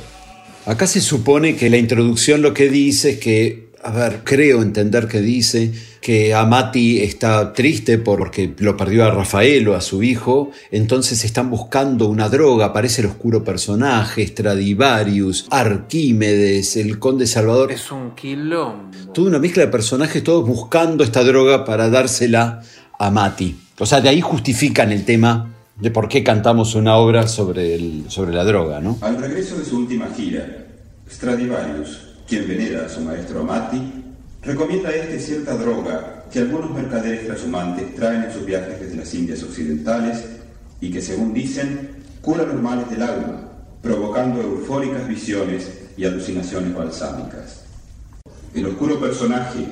Acá se supone que la introducción lo que dice es que, a ver, creo entender que dice que Amati está triste porque lo perdió a Rafael o a su hijo, entonces están buscando una droga, aparece el oscuro personaje, Stradivarius, Arquímedes, el conde Salvador. Es un quilombo. Toda una mezcla de personajes todos buscando esta droga para dársela a Mati. O sea, de ahí justifican el tema de por qué cantamos una obra sobre, el, sobre la droga, ¿no? Al regreso de su última gira, Stradivarius, quien venera a su maestro Amati, recomienda a este cierta droga que algunos mercaderes trashumantes traen en sus viajes desde las Indias occidentales y que, según dicen, cura los males del alma, provocando eufóricas visiones y alucinaciones balsámicas. El oscuro personaje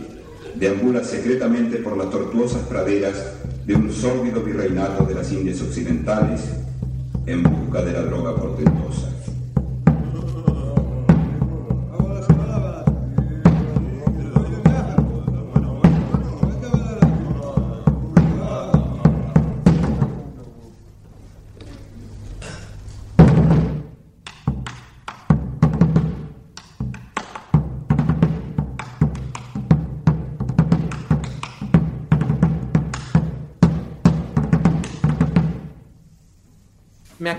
deambula secretamente por las tortuosas praderas de un sórdido virreinato de las Indias occidentales en busca de la droga portentosa.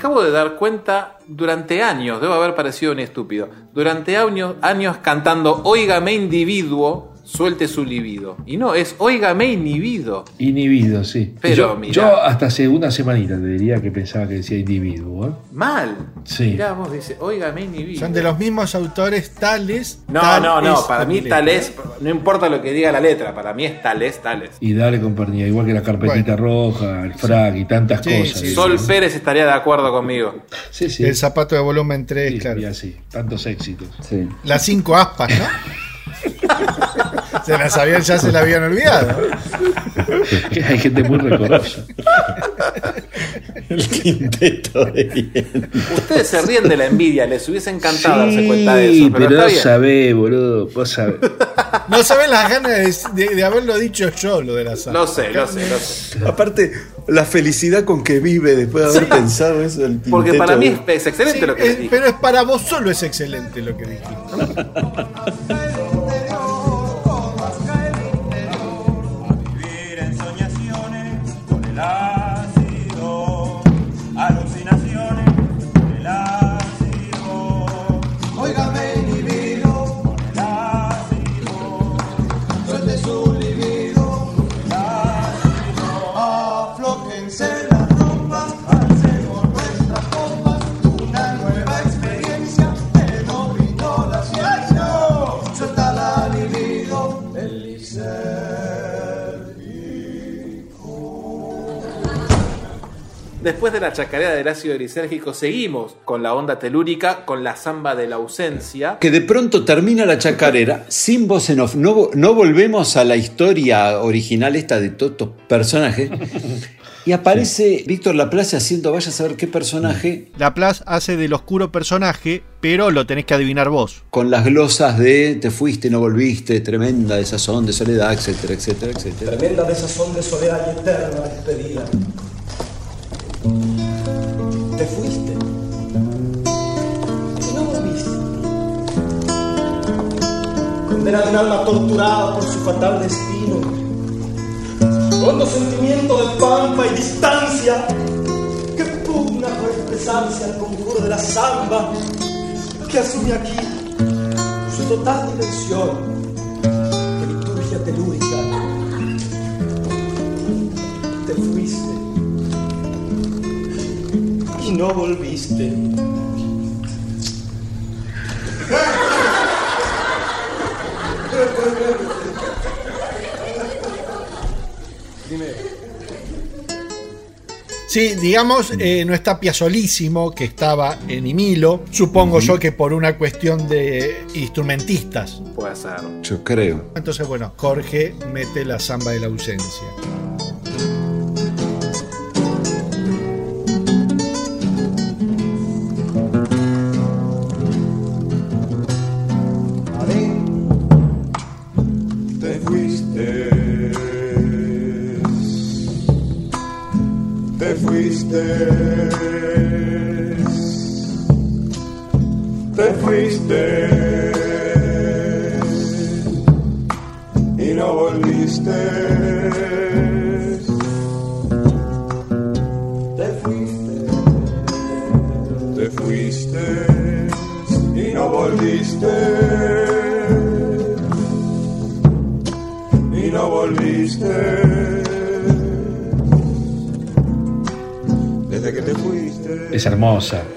Acabo de dar cuenta durante años, debo haber parecido un estúpido, durante años, años cantando Óigame individuo, suelte su libido. Y no, es Óigame inhibido. Inhibido, sí. Pero, yo, mirá. yo hasta hace una semanita te diría que pensaba que decía individuo. ¿eh? Mal. Sí. Mirá, vos dice, Óigame inhibido. Son de los mismos autores tales. No, tal no, no, para mí Aguilera. tal es, no importa lo que diga la letra, para mí es tal es, tal es. Y dale compañía, igual que la carpetita roja, el frac y tantas Sí, cosas. sí, Sol Pérez estaría de acuerdo conmigo. Sí, sí. El zapato de volumen 3, Sí, claro. y así, tantos éxitos. Las cinco aspas, ¿no? se las habían, ya se la habían olvidado. Hay gente muy recorosa. El quinteto de bien. Ustedes se ríen de la envidia, les hubiese encantado darse cuenta de eso, pero, pero bien. sabés, boludo. Vos sabés. No saben las ganas de, de- de haberlo dicho yo, lo de las aspas. Lo sé, lo sé, lo sé. Aparte, la felicidad con que vive después de haber Sí. pensado eso del Porque para mí de- es, excelente Sí, lo que es- dije. pero es para vos solo es excelente lo que dijiste. Después de la chacarera del ácido glisérgico, seguimos con la onda telúrica, con la samba de la ausencia. Que de pronto termina la chacarera sin voz en off. No, no volvemos a la historia original esta de todos estos personajes. Y aparece Víctor Laplace haciendo, vaya a saber qué personaje, Laplace hace del oscuro personaje, pero lo tenés que adivinar vos. con las glosas de te fuiste, no volviste, tremenda desazón de soledad, etcétera, etcétera, etcétera. Tremenda desazón de soledad y eterna despedida. Condena de un alma torturada por su fatal destino. Hondo sentimiento de pampa y distancia que pugna por expresarse al conjuro de la samba que asume aquí su total dimensión de liturgia telúrica. Te fuiste y no volviste. Sí, digamos, eh, no está Piazzolísimo, que estaba en Imilo. Supongo yo que por una cuestión de instrumentistas. Puede ser. Yo creo. Entonces, bueno, Jorge mete la samba de la ausencia.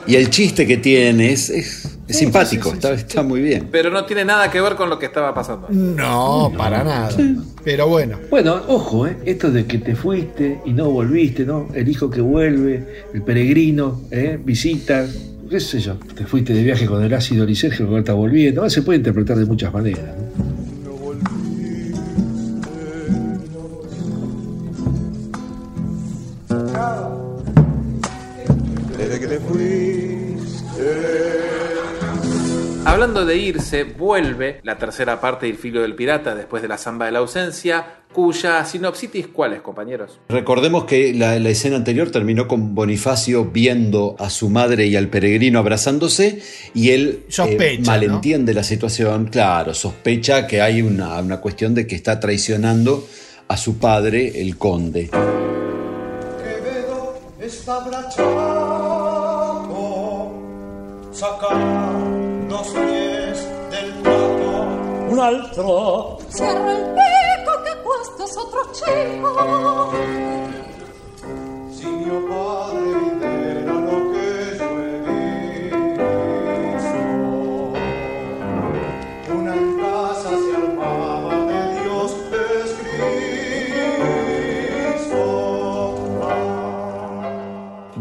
Y el chiste que tiene es, es- es simpático, está, está muy bien. Pero no tiene nada que ver con lo que estaba pasando. No, para nada. Pero bueno. Bueno, ojo, ¿eh? esto de que te fuiste y no volviste, ¿no? El hijo que vuelve, el peregrino, ¿eh? visita, qué sé yo. Te fuiste de viaje con el ácido lisérgico que ahora está volviendo. Se puede interpretar de muchas maneras. Irse, vuelve la tercera parte del Filo del Pirata después de la Zamba de la Ausencia, cuya sinopsitis, ¿cuál es, compañeros? Recordemos que la, la escena anterior terminó con Bonifacio viendo a su madre y al peregrino abrazándose y él eh, Sospecha, malentiende la situación, claro, sospecha que hay una, una cuestión de que está traicionando a su padre, el conde. Quevedo está un altro. C'era il becco che questo sotto cieco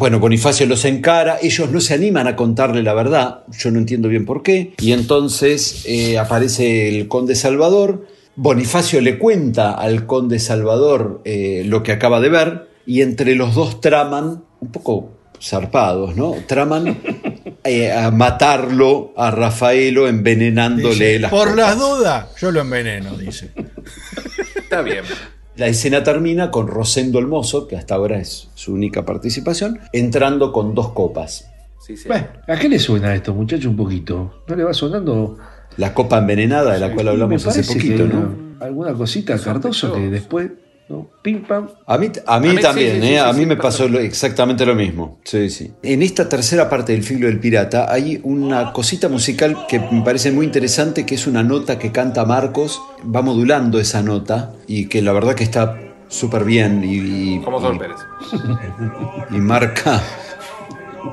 Bueno, Bonifacio los encara, ellos no se animan a contarle la verdad, yo no entiendo bien por qué, y entonces eh, aparece el conde Salvador, Bonifacio le cuenta al conde Salvador eh, lo que acaba de ver, y entre los dos traman, un poco zarpados, ¿no? Traman eh, a matarlo a Rafaelo envenenándole Dice, las Por copas. las dudas, yo lo enveneno, dice. Está bien. La escena termina con Rosendo el Mozo, que hasta ahora es su única participación, entrando con dos copas. Bueno, ¿a qué le suena esto, muchacho, un poquito? ¿No le va sonando? La copa envenenada de la cual hablamos hace poquito, que ¿no? Alguna cosita Cardoso que después, ¿no? Pim pam. A mí, a mí A mí sí, también, sí, sí, ¿eh? a sí, mí sí, me pasó lo- exactamente lo mismo. Sí, sí. En esta tercera parte del filo del pirata hay una cosita musical que me parece muy interesante, que es una nota que canta Marcos, va modulando esa nota y que la verdad que está súper bien y, y- Como Sol Pérez. y marca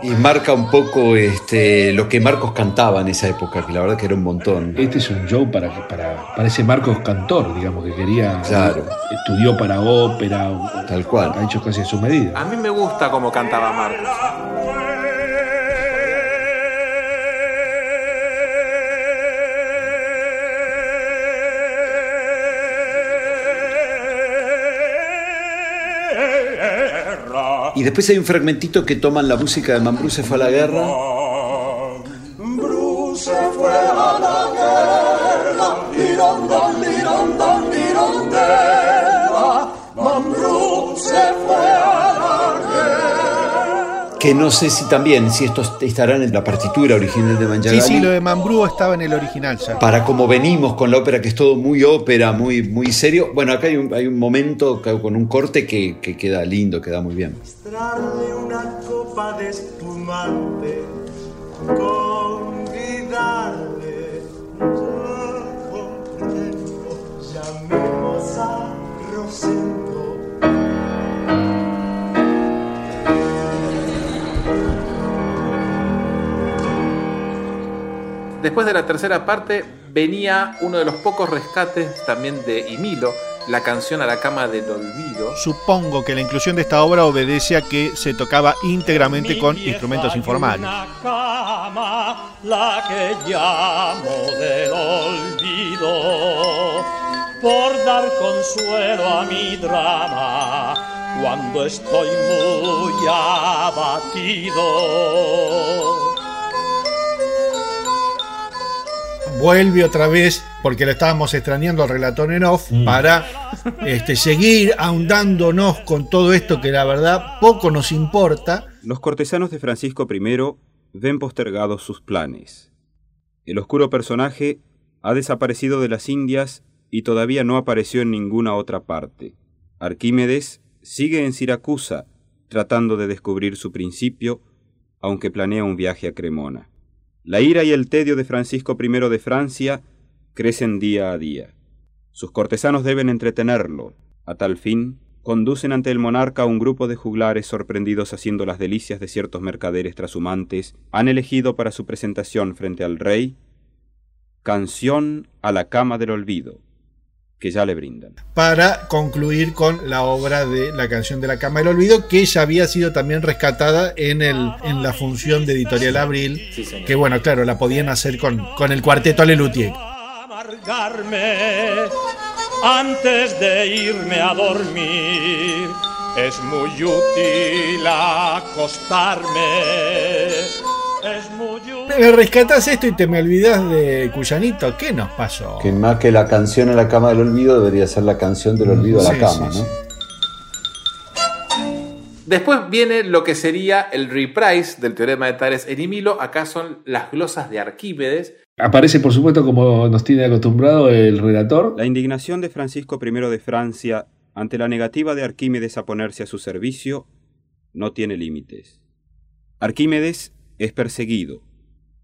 y marca un poco este, lo que Marcos cantaba en esa época, que la verdad que era un montón. Este es un show para, que- para, para ese Marcos Cantor, digamos, que quería. Claro. Estudió para ópera. Tal cual. Ha hecho casi a su medida. A mí me gusta cómo cantaba Marcos. Y después hay un fragmentito que toman la música de Mambrú se fue a la guerra. Que no sé si también, si estos estarán en la partitura original de Sí, Mangiagalli. sí, lo de Mambrú estaba en el original ya. Para como venimos con la ópera, que es todo muy ópera, muy, muy serio. Bueno, acá hay un, hay un momento con un corte que, que queda lindo, queda muy bien. Una copa de espumante, Después de la tercera parte venía uno de los pocos rescates también de Imilo, la canción a la cama del olvido. Supongo que la inclusión de esta obra obedece a que se tocaba íntegramente con instrumentos informales. Una cama, la que llamo del olvido, por dar consuelo a mi drama cuando estoy muy abatido. Vuelve otra vez, porque lo estábamos extrañando al relator en off, para este, seguir ahondándonos con todo esto que la verdad poco nos importa. Los cortesanos de Francisco I ven postergados sus planes. El oscuro personaje ha desaparecido de las Indias y todavía no apareció en ninguna otra parte. Arquímedes sigue en Siracusa tratando de descubrir su principio, aunque planea un viaje a Cremona. La ira y el tedio de Francisco I de Francia crecen día a día. Sus cortesanos deben entretenerlo. A tal fin, conducen ante el monarca un grupo de juglares sorprendidos haciendo las delicias de ciertos mercaderes trashumantes, han elegido para su presentación frente al rey Canción a la cama del olvido, que ya le brindan. Para concluir con la obra de La canción de la cama del olvido, que ya había sido también rescatada en, el, en la función de Editorial Abril, que bueno, claro, la podían hacer con, con el cuarteto Lelutier. amargarme antes de irme a dormir. Es muy útil acostarme. Me rescatas esto y te me olvidas de Cuyanito. ¿Qué nos pasó? Que más que la canción a la cama del olvido debería ser la canción del olvido a la Sí, cama, sí, ¿no? Después viene lo que sería el reprise del teorema de Tales en Himilo. Acá son las glosas de Arquímedes. Aparece, por supuesto, como nos tiene acostumbrado el relator. La indignación de Francisco I de Francia ante la negativa de Arquímedes a ponerse a su servicio no tiene límites. Arquímedes es perseguido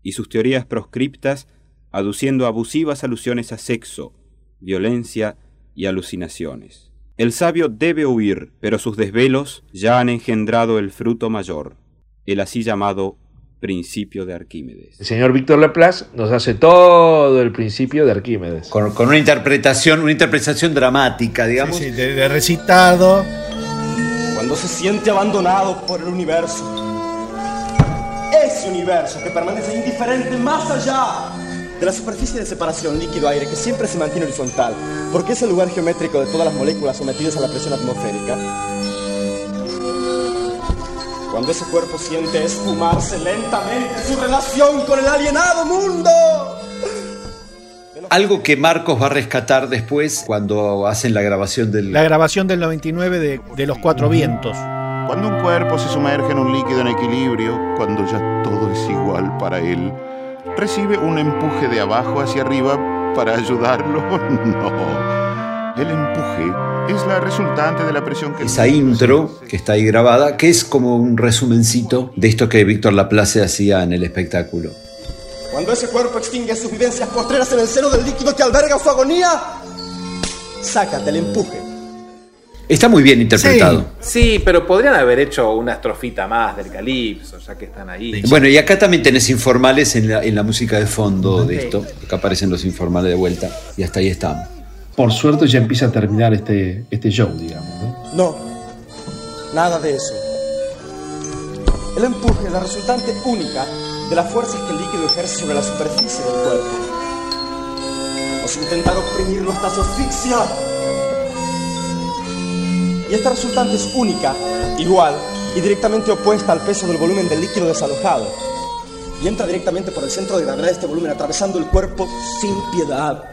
y sus teorías proscriptas aduciendo abusivas alusiones a sexo, violencia y alucinaciones. El sabio debe huir, pero sus desvelos ya han engendrado el fruto mayor, el así llamado principio de Arquímedes. El señor Víctor Laplace nos hace todo el principio de Arquímedes. Con, con una interpretación, una interpretación dramática, digamos. Sí, sí, de, de recitado. Cuando se siente abandonado por el universo. Ese universo que permanece indiferente más allá de la superficie de separación líquido-aire que siempre se mantiene horizontal, porque es el lugar geométrico de todas las moléculas sometidas a la presión atmosférica. Cuando ese cuerpo siente esfumarse lentamente su relación con el alienado mundo. Algo que Marcos va a rescatar después cuando hacen la grabación del... La grabación del 99 de, de Los Cuatro Vientos. Cuando un cuerpo se sumerge en un líquido en equilibrio, cuando ya todo es igual para él, recibe un empuje de abajo hacia arriba para ayudarlo. No. El empuje es la resultante de la presión que... Esa intro que está ahí grabada, que es como un resumencito de esto que Víctor Laplace hacía en el espectáculo. Cuando ese cuerpo extingue sus vivencias postreras en el seno del líquido que alberga su agonía, sácate el empuje. Está muy bien interpretado. Sí, pero podrían haber hecho una estrofita más del calipso, ya que están ahí. Bueno, y acá también tenés informales en la, en la música de fondo de esto. Acá aparecen los informales de vuelta y hasta ahí estamos. Por suerte ya empieza a terminar este, este show, digamos. ¿no? No, nada de eso. El empuje es la resultante única de las fuerzas que el líquido ejerce sobre la superficie del cuerpo. Vamos a intentar oprimirlo hasta su asfixia. Esta resultante es única, igual y directamente opuesta al peso del volumen del líquido desalojado. Y entra directamente por el centro de gravedad de este volumen, atravesando el cuerpo sin piedad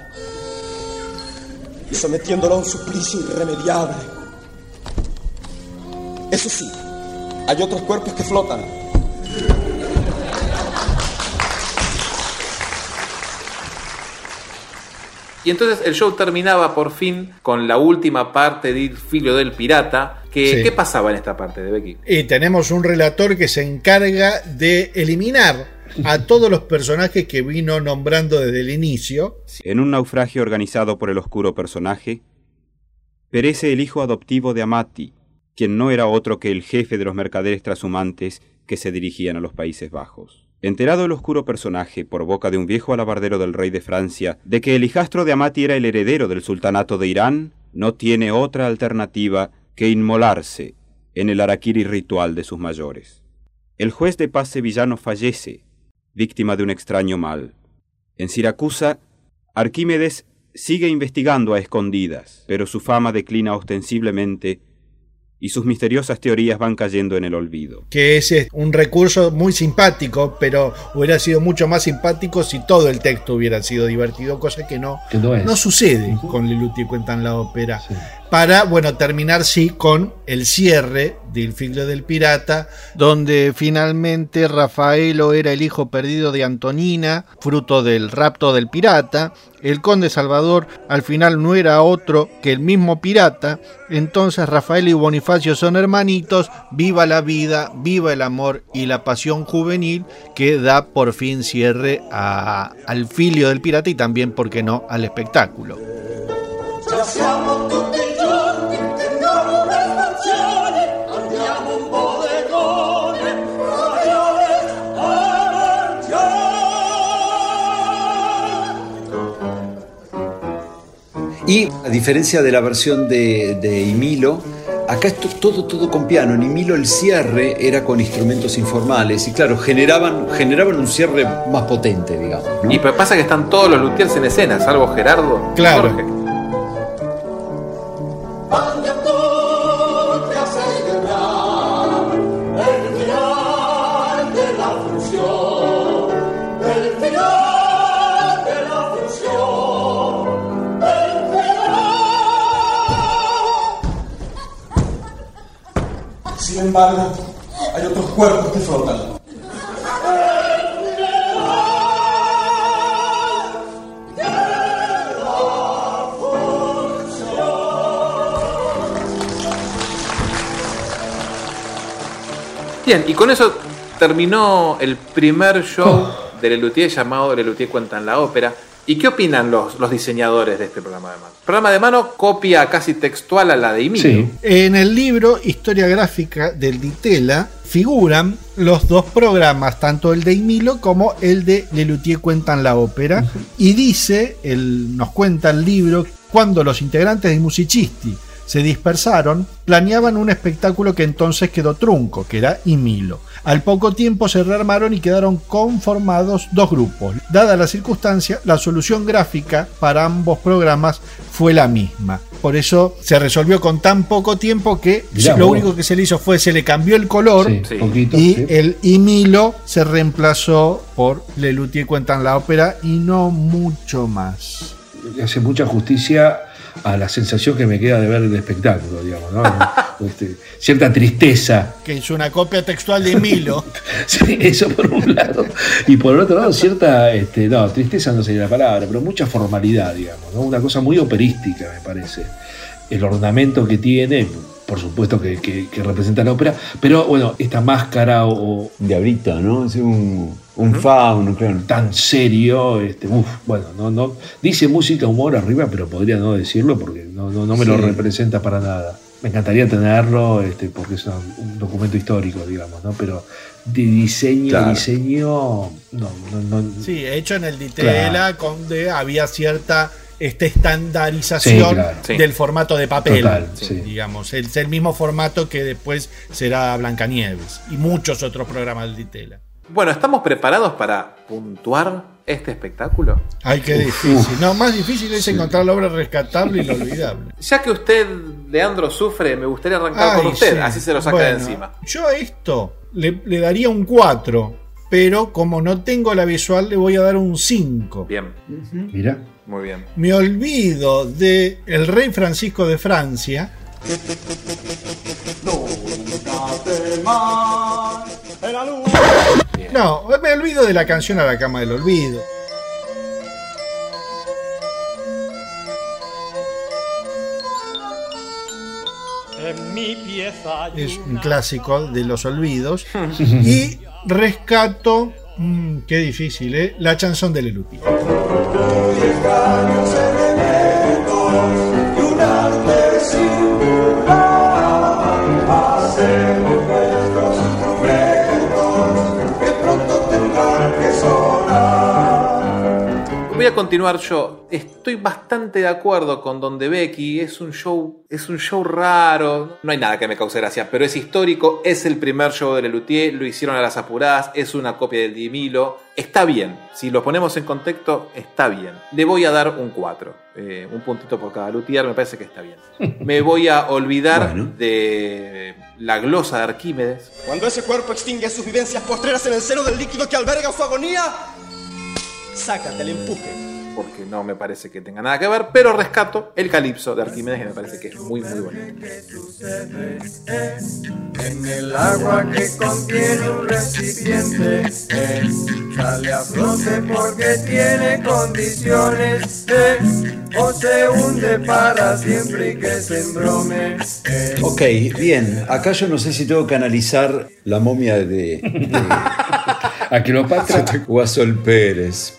y sometiéndolo a un suplicio irremediable. Eso sí, hay otros cuerpos que flotan. Y entonces el show terminaba por fin con la última parte del Filio del Pirata. Que, Sí. ¿Qué pasaba en esta parte de Becky? Y tenemos un relator que se encarga de eliminar a todos los personajes que vino nombrando desde el inicio. En un naufragio organizado por el oscuro personaje, perece el hijo adoptivo de Amati, quien no era otro que el jefe de los mercaderes trashumantes que se dirigían a los Países Bajos. Enterado el oscuro personaje, por boca de un viejo alabardero del rey de Francia, de que el hijastro de Amati era el heredero del sultanato de Irán, no tiene otra alternativa que inmolarse en el araquiri ritual de sus mayores. El juez de paz sevillano fallece, víctima de un extraño mal. En Siracusa, Arquímedes sigue investigando a escondidas, pero su fama declina ostensiblemente y sus misteriosas teorías van cayendo en el olvido. que es eh, un recurso muy simpático, pero hubiera sido mucho más simpático si todo el texto hubiera sido divertido, cosa que no, Que no es. sucede con Leluti cuentan la ópera. Para, bueno, terminar sí con el cierre del Figlio del Pirata, donde finalmente Rafaelo era el hijo perdido de Antonina, fruto del rapto del pirata. El conde Salvador al final no era otro que el mismo pirata. Entonces Rafael y Bonifacio son hermanitos. Viva la vida, viva el amor y la pasión juvenil que da por fin cierre al filio del pirata y también, ¿por qué no?, al espectáculo. Y a diferencia de la versión de, de Emilo, acá es to- todo, todo con piano. En Emilo el cierre era con instrumentos informales y claro, generaban, generaban un cierre más potente, digamos. ¿no? Y pa- pasa que están todos los luthiers en escena, salvo Gerardo. Claro. Jorge. Sin embargo, hay otros cuerpos que flotan. Bien, y con eso terminó el primer show de Lelutier llamado Lelutier Cuentan la Ópera. ¿Y qué opinan los, los diseñadores de este programa de mano? El programa de mano copia casi textual a la de Emilio. En el libro Historia Gráfica del Ditela figuran los dos programas, tanto el de Emilo como el de Lelutier Cuentan la Ópera. Y dice, el, nos cuenta el libro, cuando los integrantes de Musicisti se dispersaron, planeaban un espectáculo que entonces quedó trunco, que era Emilo. Al poco tiempo se rearmaron y quedaron conformados dos grupos. Dada la circunstancia, la solución gráfica para ambos programas fue la misma. Por eso se resolvió con tan poco tiempo que Mirá lo vos. único que se le hizo fue se le cambió el color Sí, Sí. poquito, y sí. el Emilo se reemplazó por Lelutier Cuentan la Ópera y no mucho más. Le hace mucha justicia a la sensación que me queda de ver el espectáculo, digamos, ¿no? Este, cierta tristeza. Que es una copia textual de Emilo. Sí, eso por un lado. Y por el otro lado, cierta, este, no, tristeza no sería la palabra, pero mucha formalidad, digamos, ¿no? Una cosa muy operística, me parece. El ornamento que tiene, por supuesto que, que- que representa la ópera, pero bueno, esta máscara o. Diablito, ¿no? Es un, un fauno, claro. Tan serio, este, uf, bueno, no, no. Dice música, humor arriba, pero podría no decirlo porque no, no, no me lo representa para nada. Me encantaría tenerlo, este, porque es un, un documento histórico, digamos, ¿no? Pero de diseño, Claro. diseño, no, no, no. Sí, hecho en el Ditela, donde había cierta este, estandarización Sí, claro. Sí. del formato de papel. Total, Sí, sí. Digamos, es el mismo formato que después será Blancanieves y muchos otros programas del Ditela. Bueno, ¿estamos preparados para puntuar este espectáculo? Ay, qué difícil. No, más difícil es encontrar la obra rescatable y lo olvidable. Ya que usted, Leandro, sufre, me gustaría arrancar Ay, con usted, sí. así se lo saca de encima. Yo a esto le, le daría un 4, pero como no tengo la visual, le voy a dar un 5. Bien, Mira. muy bien. Me olvido de el rey Francisco de Francia. No, me olvido de la canción a la cama del olvido. Es un clásico de los olvidos. y rescato, mm, qué difícil, ¿eh? La chanson de Leluti. Voy a continuar yo. Estoy bastante de acuerdo con Donde Becky. Es un show, es un show raro. No hay nada que me cause gracia, pero es histórico. Es el primer show de Lelutier. Lo hicieron a las apuradas. Es una copia del Dimilo. Está bien. Si lo ponemos en contexto, está bien. Le voy a dar un 4. Eh, un puntito por cada luthier. Me parece que está bien. Me voy a olvidar de la glosa de Arquímedes. Cuando ese cuerpo extingue sus vivencias postreras en el seno del líquido que alberga su agonía, sácate el empuje. porque no me parece que tenga nada que ver, pero rescato el calipso de Arquímedes que me parece que es muy muy bonito. En el agua que contiene un recipiente, eh, sale a flote porque tiene condiciones, eh, o se hunde para siempre y que se embrome. eh. Ok, bien. Acá yo no sé si tengo que analizar la momia de, de A Cleopatra. Guasol Pérez.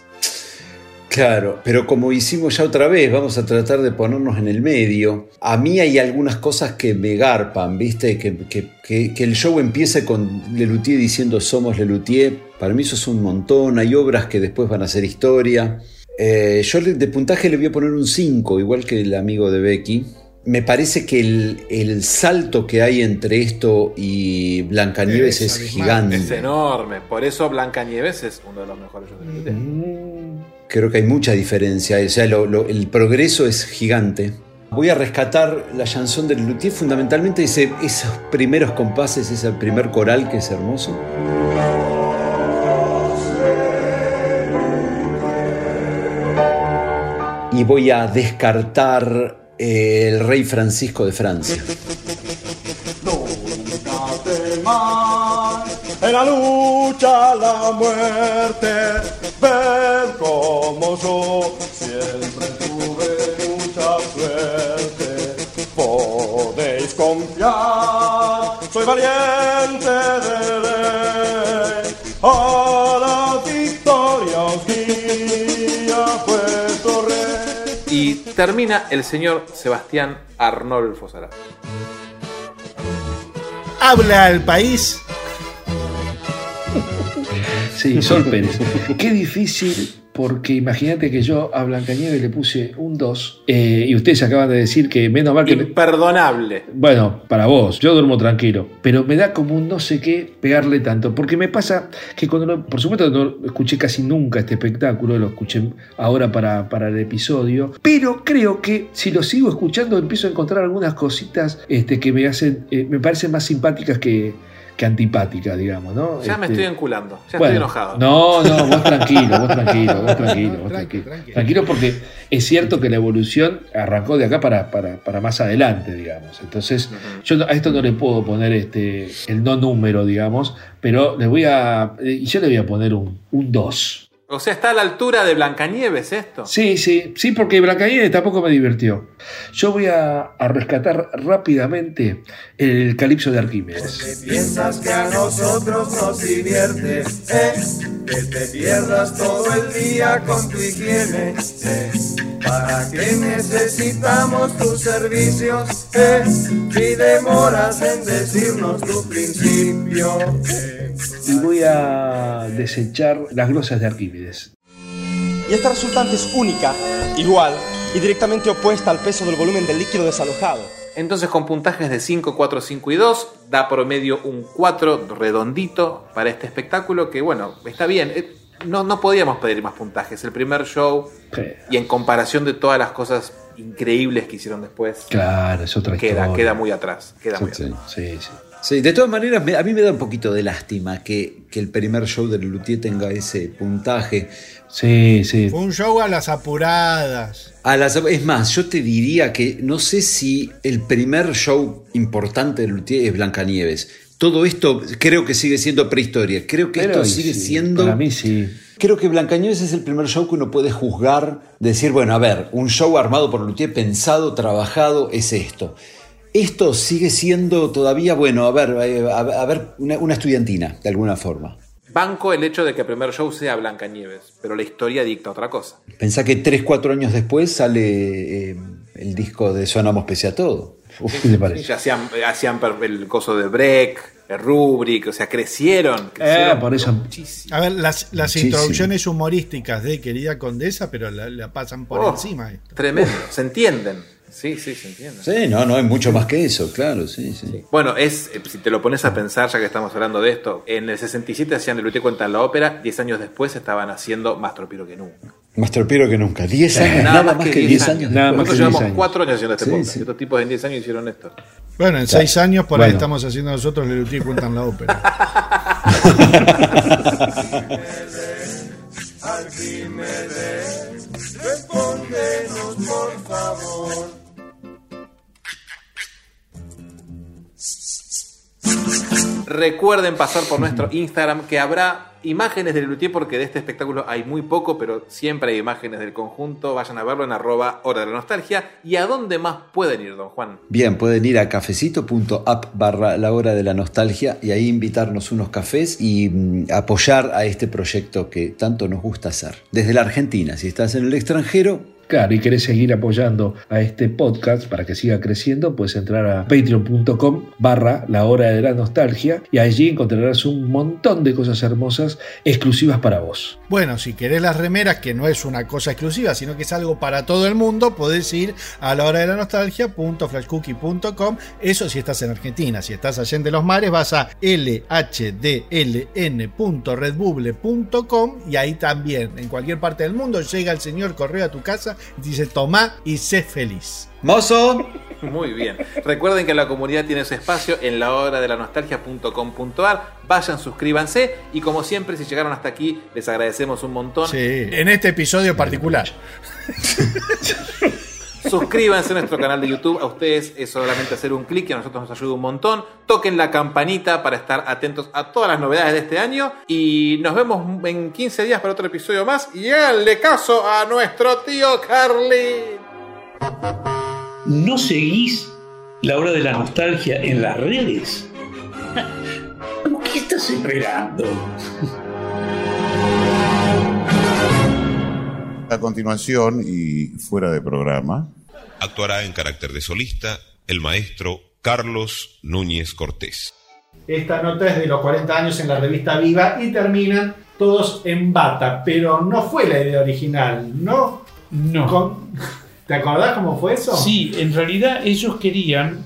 Claro, pero como hicimos ya otra vez, vamos a tratar de ponernos en el medio. A mí hay algunas cosas que me garpan, ¿viste? Que, que- que- que el show empiece con Lelutier diciendo somos Lelutier. Para mí eso es un montón. Hay obras que después van a ser historia. Eh, yo de puntaje le voy a poner un 5, igual que el amigo de Becky. Me parece que el, el salto que hay entre esto y Blancanieves es, gigante. Es enorme. Por eso Blancanieves es uno de los mejores shows de Lelutier. Creo que hay mucha diferencia, o sea, el progreso es gigante. Voy a rescatar la chanson de Luthier, fundamentalmente ese, esos primeros compases, ese primer coral que es hermoso. Y voy a descartar eh, el rey Francisco de Francia. En la lucha, la muerte, ver como yo siempre tuve mucha suerte. Podéis confiar, soy valiente de ley. A la victoria os guía vuestro rey. Y termina el señor Sebastián Arnolfo Sara. Habla al país. Sí, Sol Pérez. Qué difícil, porque imagínate que yo a Blancanieves le puse un 2 eh, y ustedes acaban de decir que menos mal que. Imperdonable. Bueno, para vos, yo duermo tranquilo, pero me da como un no sé qué pegarle tanto, porque me pasa que cuando, lo- por supuesto, no escuché casi nunca este espectáculo, lo escuché ahora para, para el episodio, pero creo que si lo sigo escuchando empiezo a encontrar algunas cositas este, que me hacen, eh, me parecen más simpáticas que, que antipáticas, digamos, ¿no? Ya me Este, estoy enculando. Ya bueno, estoy enojado. No, no, vos tranquilo, vos tranquilo, vos tranquilo, vos tranquilo. Tranquilo porque es cierto que la evolución arrancó de acá para, para, para más adelante, digamos. Entonces, yo no- a esto no le puedo poner este el no número, digamos, pero le voy a. Y yo le voy a poner un 2. O sea, está a la altura de Blancanieves esto. Sí, sí, sí, porque Blancanieves tampoco me divirtió. Yo voy a, a rescatar rápidamente el calipso de Arquímedes. Piensas que a nosotros nos divierte, eh, que te pierdas todo el día con tu higiene, eh, ¿para qué necesitamos tus servicios? Eh, si demoras en decirnos tu principio. eh. Y voy a desechar las glosas de Arquímedes. Y esta resultante es única, igual y directamente opuesta al peso del volumen del líquido desalojado. Entonces con puntajes de 5, 4, 5 y 2 da promedio un 4 redondito para este espectáculo que bueno, está bien. Eh, No, no podíamos pedir más puntajes. El primer show y en comparación de todas las cosas increíbles que hicieron después, Claro, es otra queda, historia. queda muy atrás. Queda muy Sí, atrás. Sí, sí. Sí, de todas maneras, me- a mí me da un poquito de lástima que, que el primer show de Luthier tenga ese puntaje. Sí, sí. Fue un show a las apuradas. A las- es más, yo te diría que no sé si el primer show importante de Luthier es Blancanieves. Todo esto creo que sigue siendo prehistoria. Creo que Pero esto sigue sí, siendo. Para mí sí. Creo que Blancanieves es el primer show que uno puede juzgar, decir, bueno, a ver, un show armado por Luthier, pensado, trabajado, es esto. Esto sigue siendo todavía, bueno, a ver, eh, a, ver, una, una estudiantina, de alguna forma. Banco el hecho de que el primer show sea Blancanieves, pero la historia dicta otra cosa. Pensá que tres, cuatro años después sale eh, el disco de Sonamos Pese a Todo. Uf, ¿qué te parece? Ya hacían, el coso de Break, el Rubric, o sea, crecieron. crecieron Eh, por eso. A ver, las, las Muchísimo. introducciones humorísticas de Querida Condesa, pero la, la pasan por Oh, encima. Tremendo, se entienden. Sí, sí, se entienden. Sí, no, no, hay mucho más que eso, claro, sí, sí. Bueno, es, eh, si te lo pones a pensar, ya que estamos hablando de esto, en el 67 hacían el Luthier cuenta la ópera, 10 años después estaban haciendo Más tropiro que nunca. Más tropero que nunca. 10 años, nada, más que 10 años. Nosotros llevamos 4 años haciendo este Sí, podcast. sí. y Estos tipos en 10 años hicieron esto. Bueno, en Claro. seis años por ahí Bueno. estamos haciendo nosotros Lelutier cuentan la ópera. Arquímedes, respóndenos por favor. Recuerden pasar por nuestro Instagram que habrá imágenes del Luthier porque de este espectáculo hay muy poco, pero siempre hay imágenes del conjunto. Vayan a verlo en arroba hora de la nostalgia. ¿Y a dónde más pueden ir, don Juan? Bien, pueden ir a cafecito.app barra la hora de la nostalgia y ahí invitarnos unos cafés y mm, apoyar a este proyecto que tanto nos gusta hacer. Desde la Argentina, si estás en el extranjero, Y querés seguir apoyando a este podcast para que siga creciendo, puedes entrar a patreon.com barra la hora de la nostalgia y allí encontrarás un montón de cosas hermosas exclusivas para vos. Bueno, si querés las remeras, que no es una cosa exclusiva, sino que es algo para todo el mundo, podés ir a la hora de la nostalgia.flashcookie.com. Eso si estás en Argentina. Si estás allá en de los mares, vas a lhdln.redbubble.com y ahí también, en cualquier parte del mundo, llega el señor correo a tu casa dice tomá y sé feliz. ¡Mozo! Muy bien. Recuerden que la comunidad tiene su espacio en la hora de la nostalgia.com.ar. Vayan, suscríbanse. Y como siempre, si llegaron hasta aquí, les agradecemos un montón. Sí, en este episodio particular. Suscríbanse a nuestro canal de YouTube. A ustedes es solamente hacer un clic y a nosotros nos ayuda un montón. Toquen la campanita para estar atentos a todas las novedades de este año. Y nos vemos en 15 días para otro episodio más. Y háganle caso a nuestro tío Carly. ¿No seguís la hora de la nostalgia en las redes? ¿Qué estás esperando? A continuación y fuera de programa, Actuará en carácter de solista el maestro Carlos Núñez Cortés. Esta nota es de los 40 años en la revista Viva y terminan todos en bata, pero no fue la idea original, ¿no? No. Con- ¿Te acordás cómo fue eso? Sí, en realidad ellos querían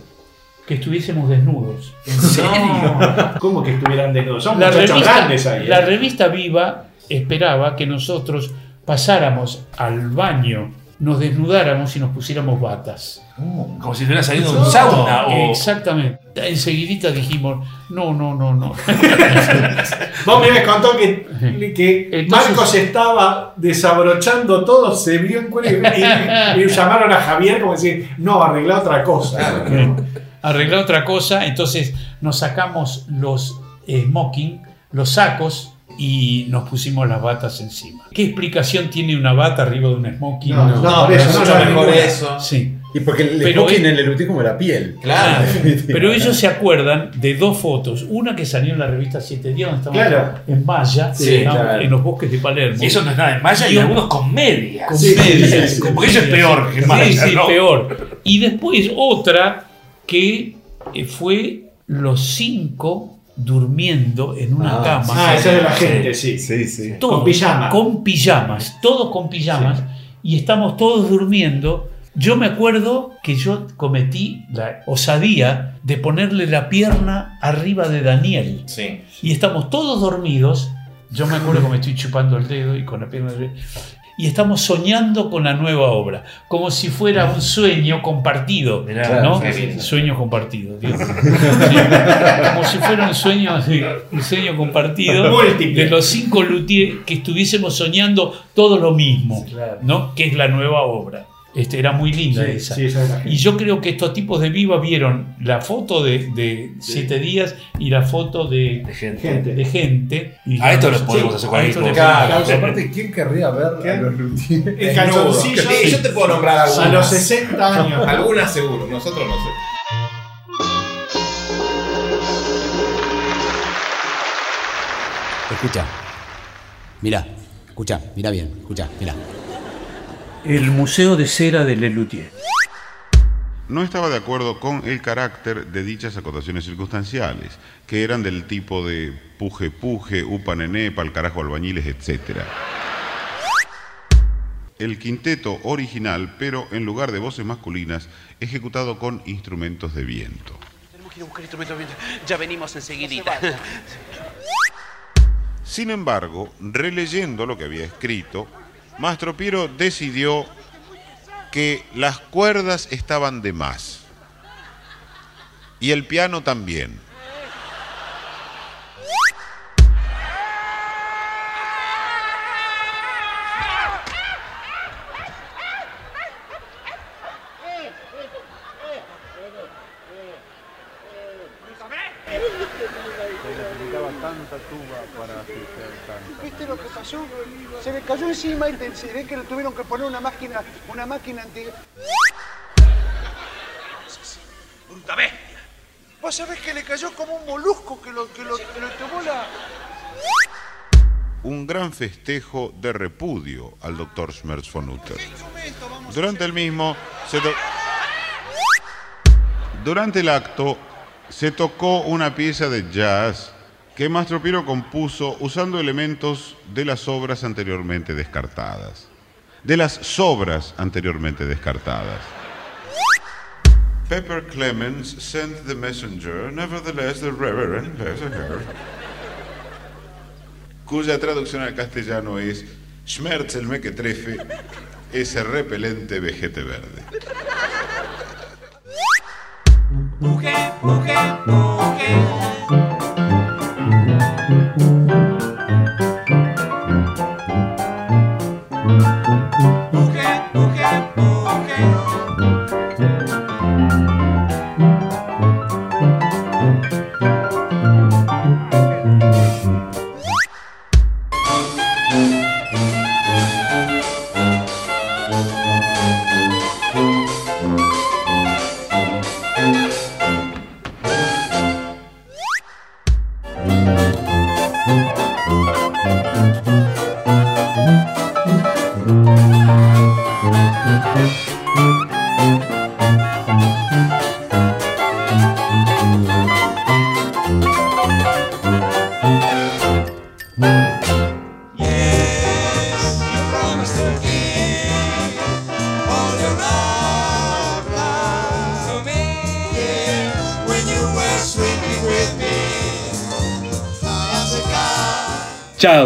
que estuviésemos desnudos. ¿En serio? ¿Cómo que estuvieran desnudos? Son la muchachos revista, grandes ahí. ¿eh? la revista Viva esperaba que nosotros pasáramos al baño, nos desnudáramos y nos pusiéramos batas. como si hubiera salido de un sauna o- Exactamente. Enseguidita dijimos, no, no, no, no. Vos me contado que, que Entonces- Marcos estaba desabrochando todo, se vio en cuero y, llamaron a Javier como decir, no, arregla otra cosa. Arreglar otra cosa, entonces nos sacamos los smoking, los sacos y nos pusimos las batas encima. ¿Qué explicación tiene una bata arriba de un smoking? No, no, eso no mucho lo mejor eso. Sí. Y porque el Pero smoking es- en el es como la piel. Claro. Pero ellos se acuerdan de dos fotos. Una que salió en la revista Siete Días, donde estábamos Claro. en Maya, Sí, claro. en los bosques de Palermo. Eso no es nada en Maya y Yo- algunos con medias. Con Sí, medias, sí, porque eso es peor que Sí, Maya, sí, ¿no? peor. Y después otra que eh, fue los cinco durmiendo en una Ah, cama. ah, esa de la gente, sí. Sí, sí. Todos, Con pijama. Con pijamas, todos con pijamas. Y estamos todos durmiendo. Yo me acuerdo que yo cometí la osadía de ponerle la pierna arriba de Daniel. Sí. Y estamos todos dormidos. Yo me acuerdo que me estoy chupando el dedo y con la pierna arriba. Y estamos soñando con la nueva obra, como si fuera un sueño compartido, Mirá, ¿no? lindo. Sueño compartido. Sí. Como si fuera un sueño, sí, un sueño compartido Múltiple. de los cinco luthiers que estuviésemos soñando todo lo mismo. ¿no? Que es la nueva obra. Este, era muy linda Sí, esa. sí, y yo creo que estos tipos de Viva vieron la foto de, de Siete Días y la foto de, De gente. De gente. Y A esto le podemos hacer esto hacer- aparte, ¿quién querría ver a los Luthier? El calzoncillo. Sí, yo te puedo nombrar algunas. A los 60 años. Algunas seguro, nosotros no sé. Escucha. Mira, escucha, mira bien, escucha, mira. El Museo de Cera de Lelutier. no estaba de acuerdo con el carácter de dichas acotaciones circunstanciales, que eran del tipo de puje puje, upa nené, pa'l carajo albañiles, etc. El quinteto original, pero en lugar de voces masculinas, ejecutado con instrumentos de viento. Tenemos que ir a buscar instrumentos. Ya venimos enseguidita. Sin embargo, releyendo lo que había escrito, Mastro Piero decidió que las cuerdas estaban de más. Y el piano también. Se le cayó encima y se ve que le tuvieron que poner una máquina, una máquina anti... ¡Bruta bestia! Vos sabés que le cayó como un molusco que lo, que lo, que lo tomó la... Un gran festejo de repudio al doctor Schmerz von Utter. ¿Qué instrumento vamos Durante el mismo se to- Durante el acto se tocó una pieza de jazz que Mastro Piero compuso usando elementos de las obras anteriormente descartadas. De las sobras anteriormente descartadas. Pepper Clemens sent the messenger, nevertheless the reverend messenger, cuya traducción al castellano es Schmerz el mequetrefe, ese repelente vejete verde. Bye.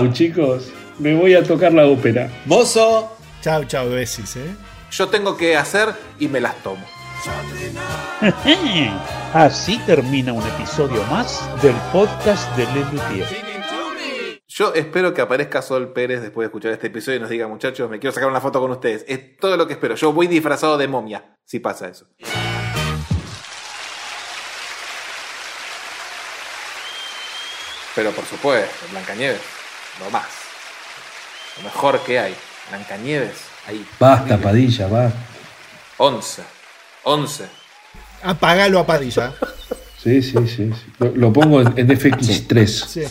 Chau, chicos. Me voy a tocar la ópera. Mozo. Chau, chau, besis, ¿eh? Yo tengo que hacer y me las tomo. Así termina un episodio más del podcast de Lelutier. Yo espero que aparezca Sol Pérez después de escuchar este episodio y nos diga, muchachos, me quiero sacar una foto con ustedes. Es todo lo que espero. Yo voy disfrazado de momia, si pasa eso. Pero por supuesto, Blancanieves, lo más. Lo mejor que hay. Blancanieves, ahí. Basta. Padilla, basta. 11. 11. Apagalo a Padilla. sí, sí, sí. sí. Lo, lo, pongo en, en FX3. Sí.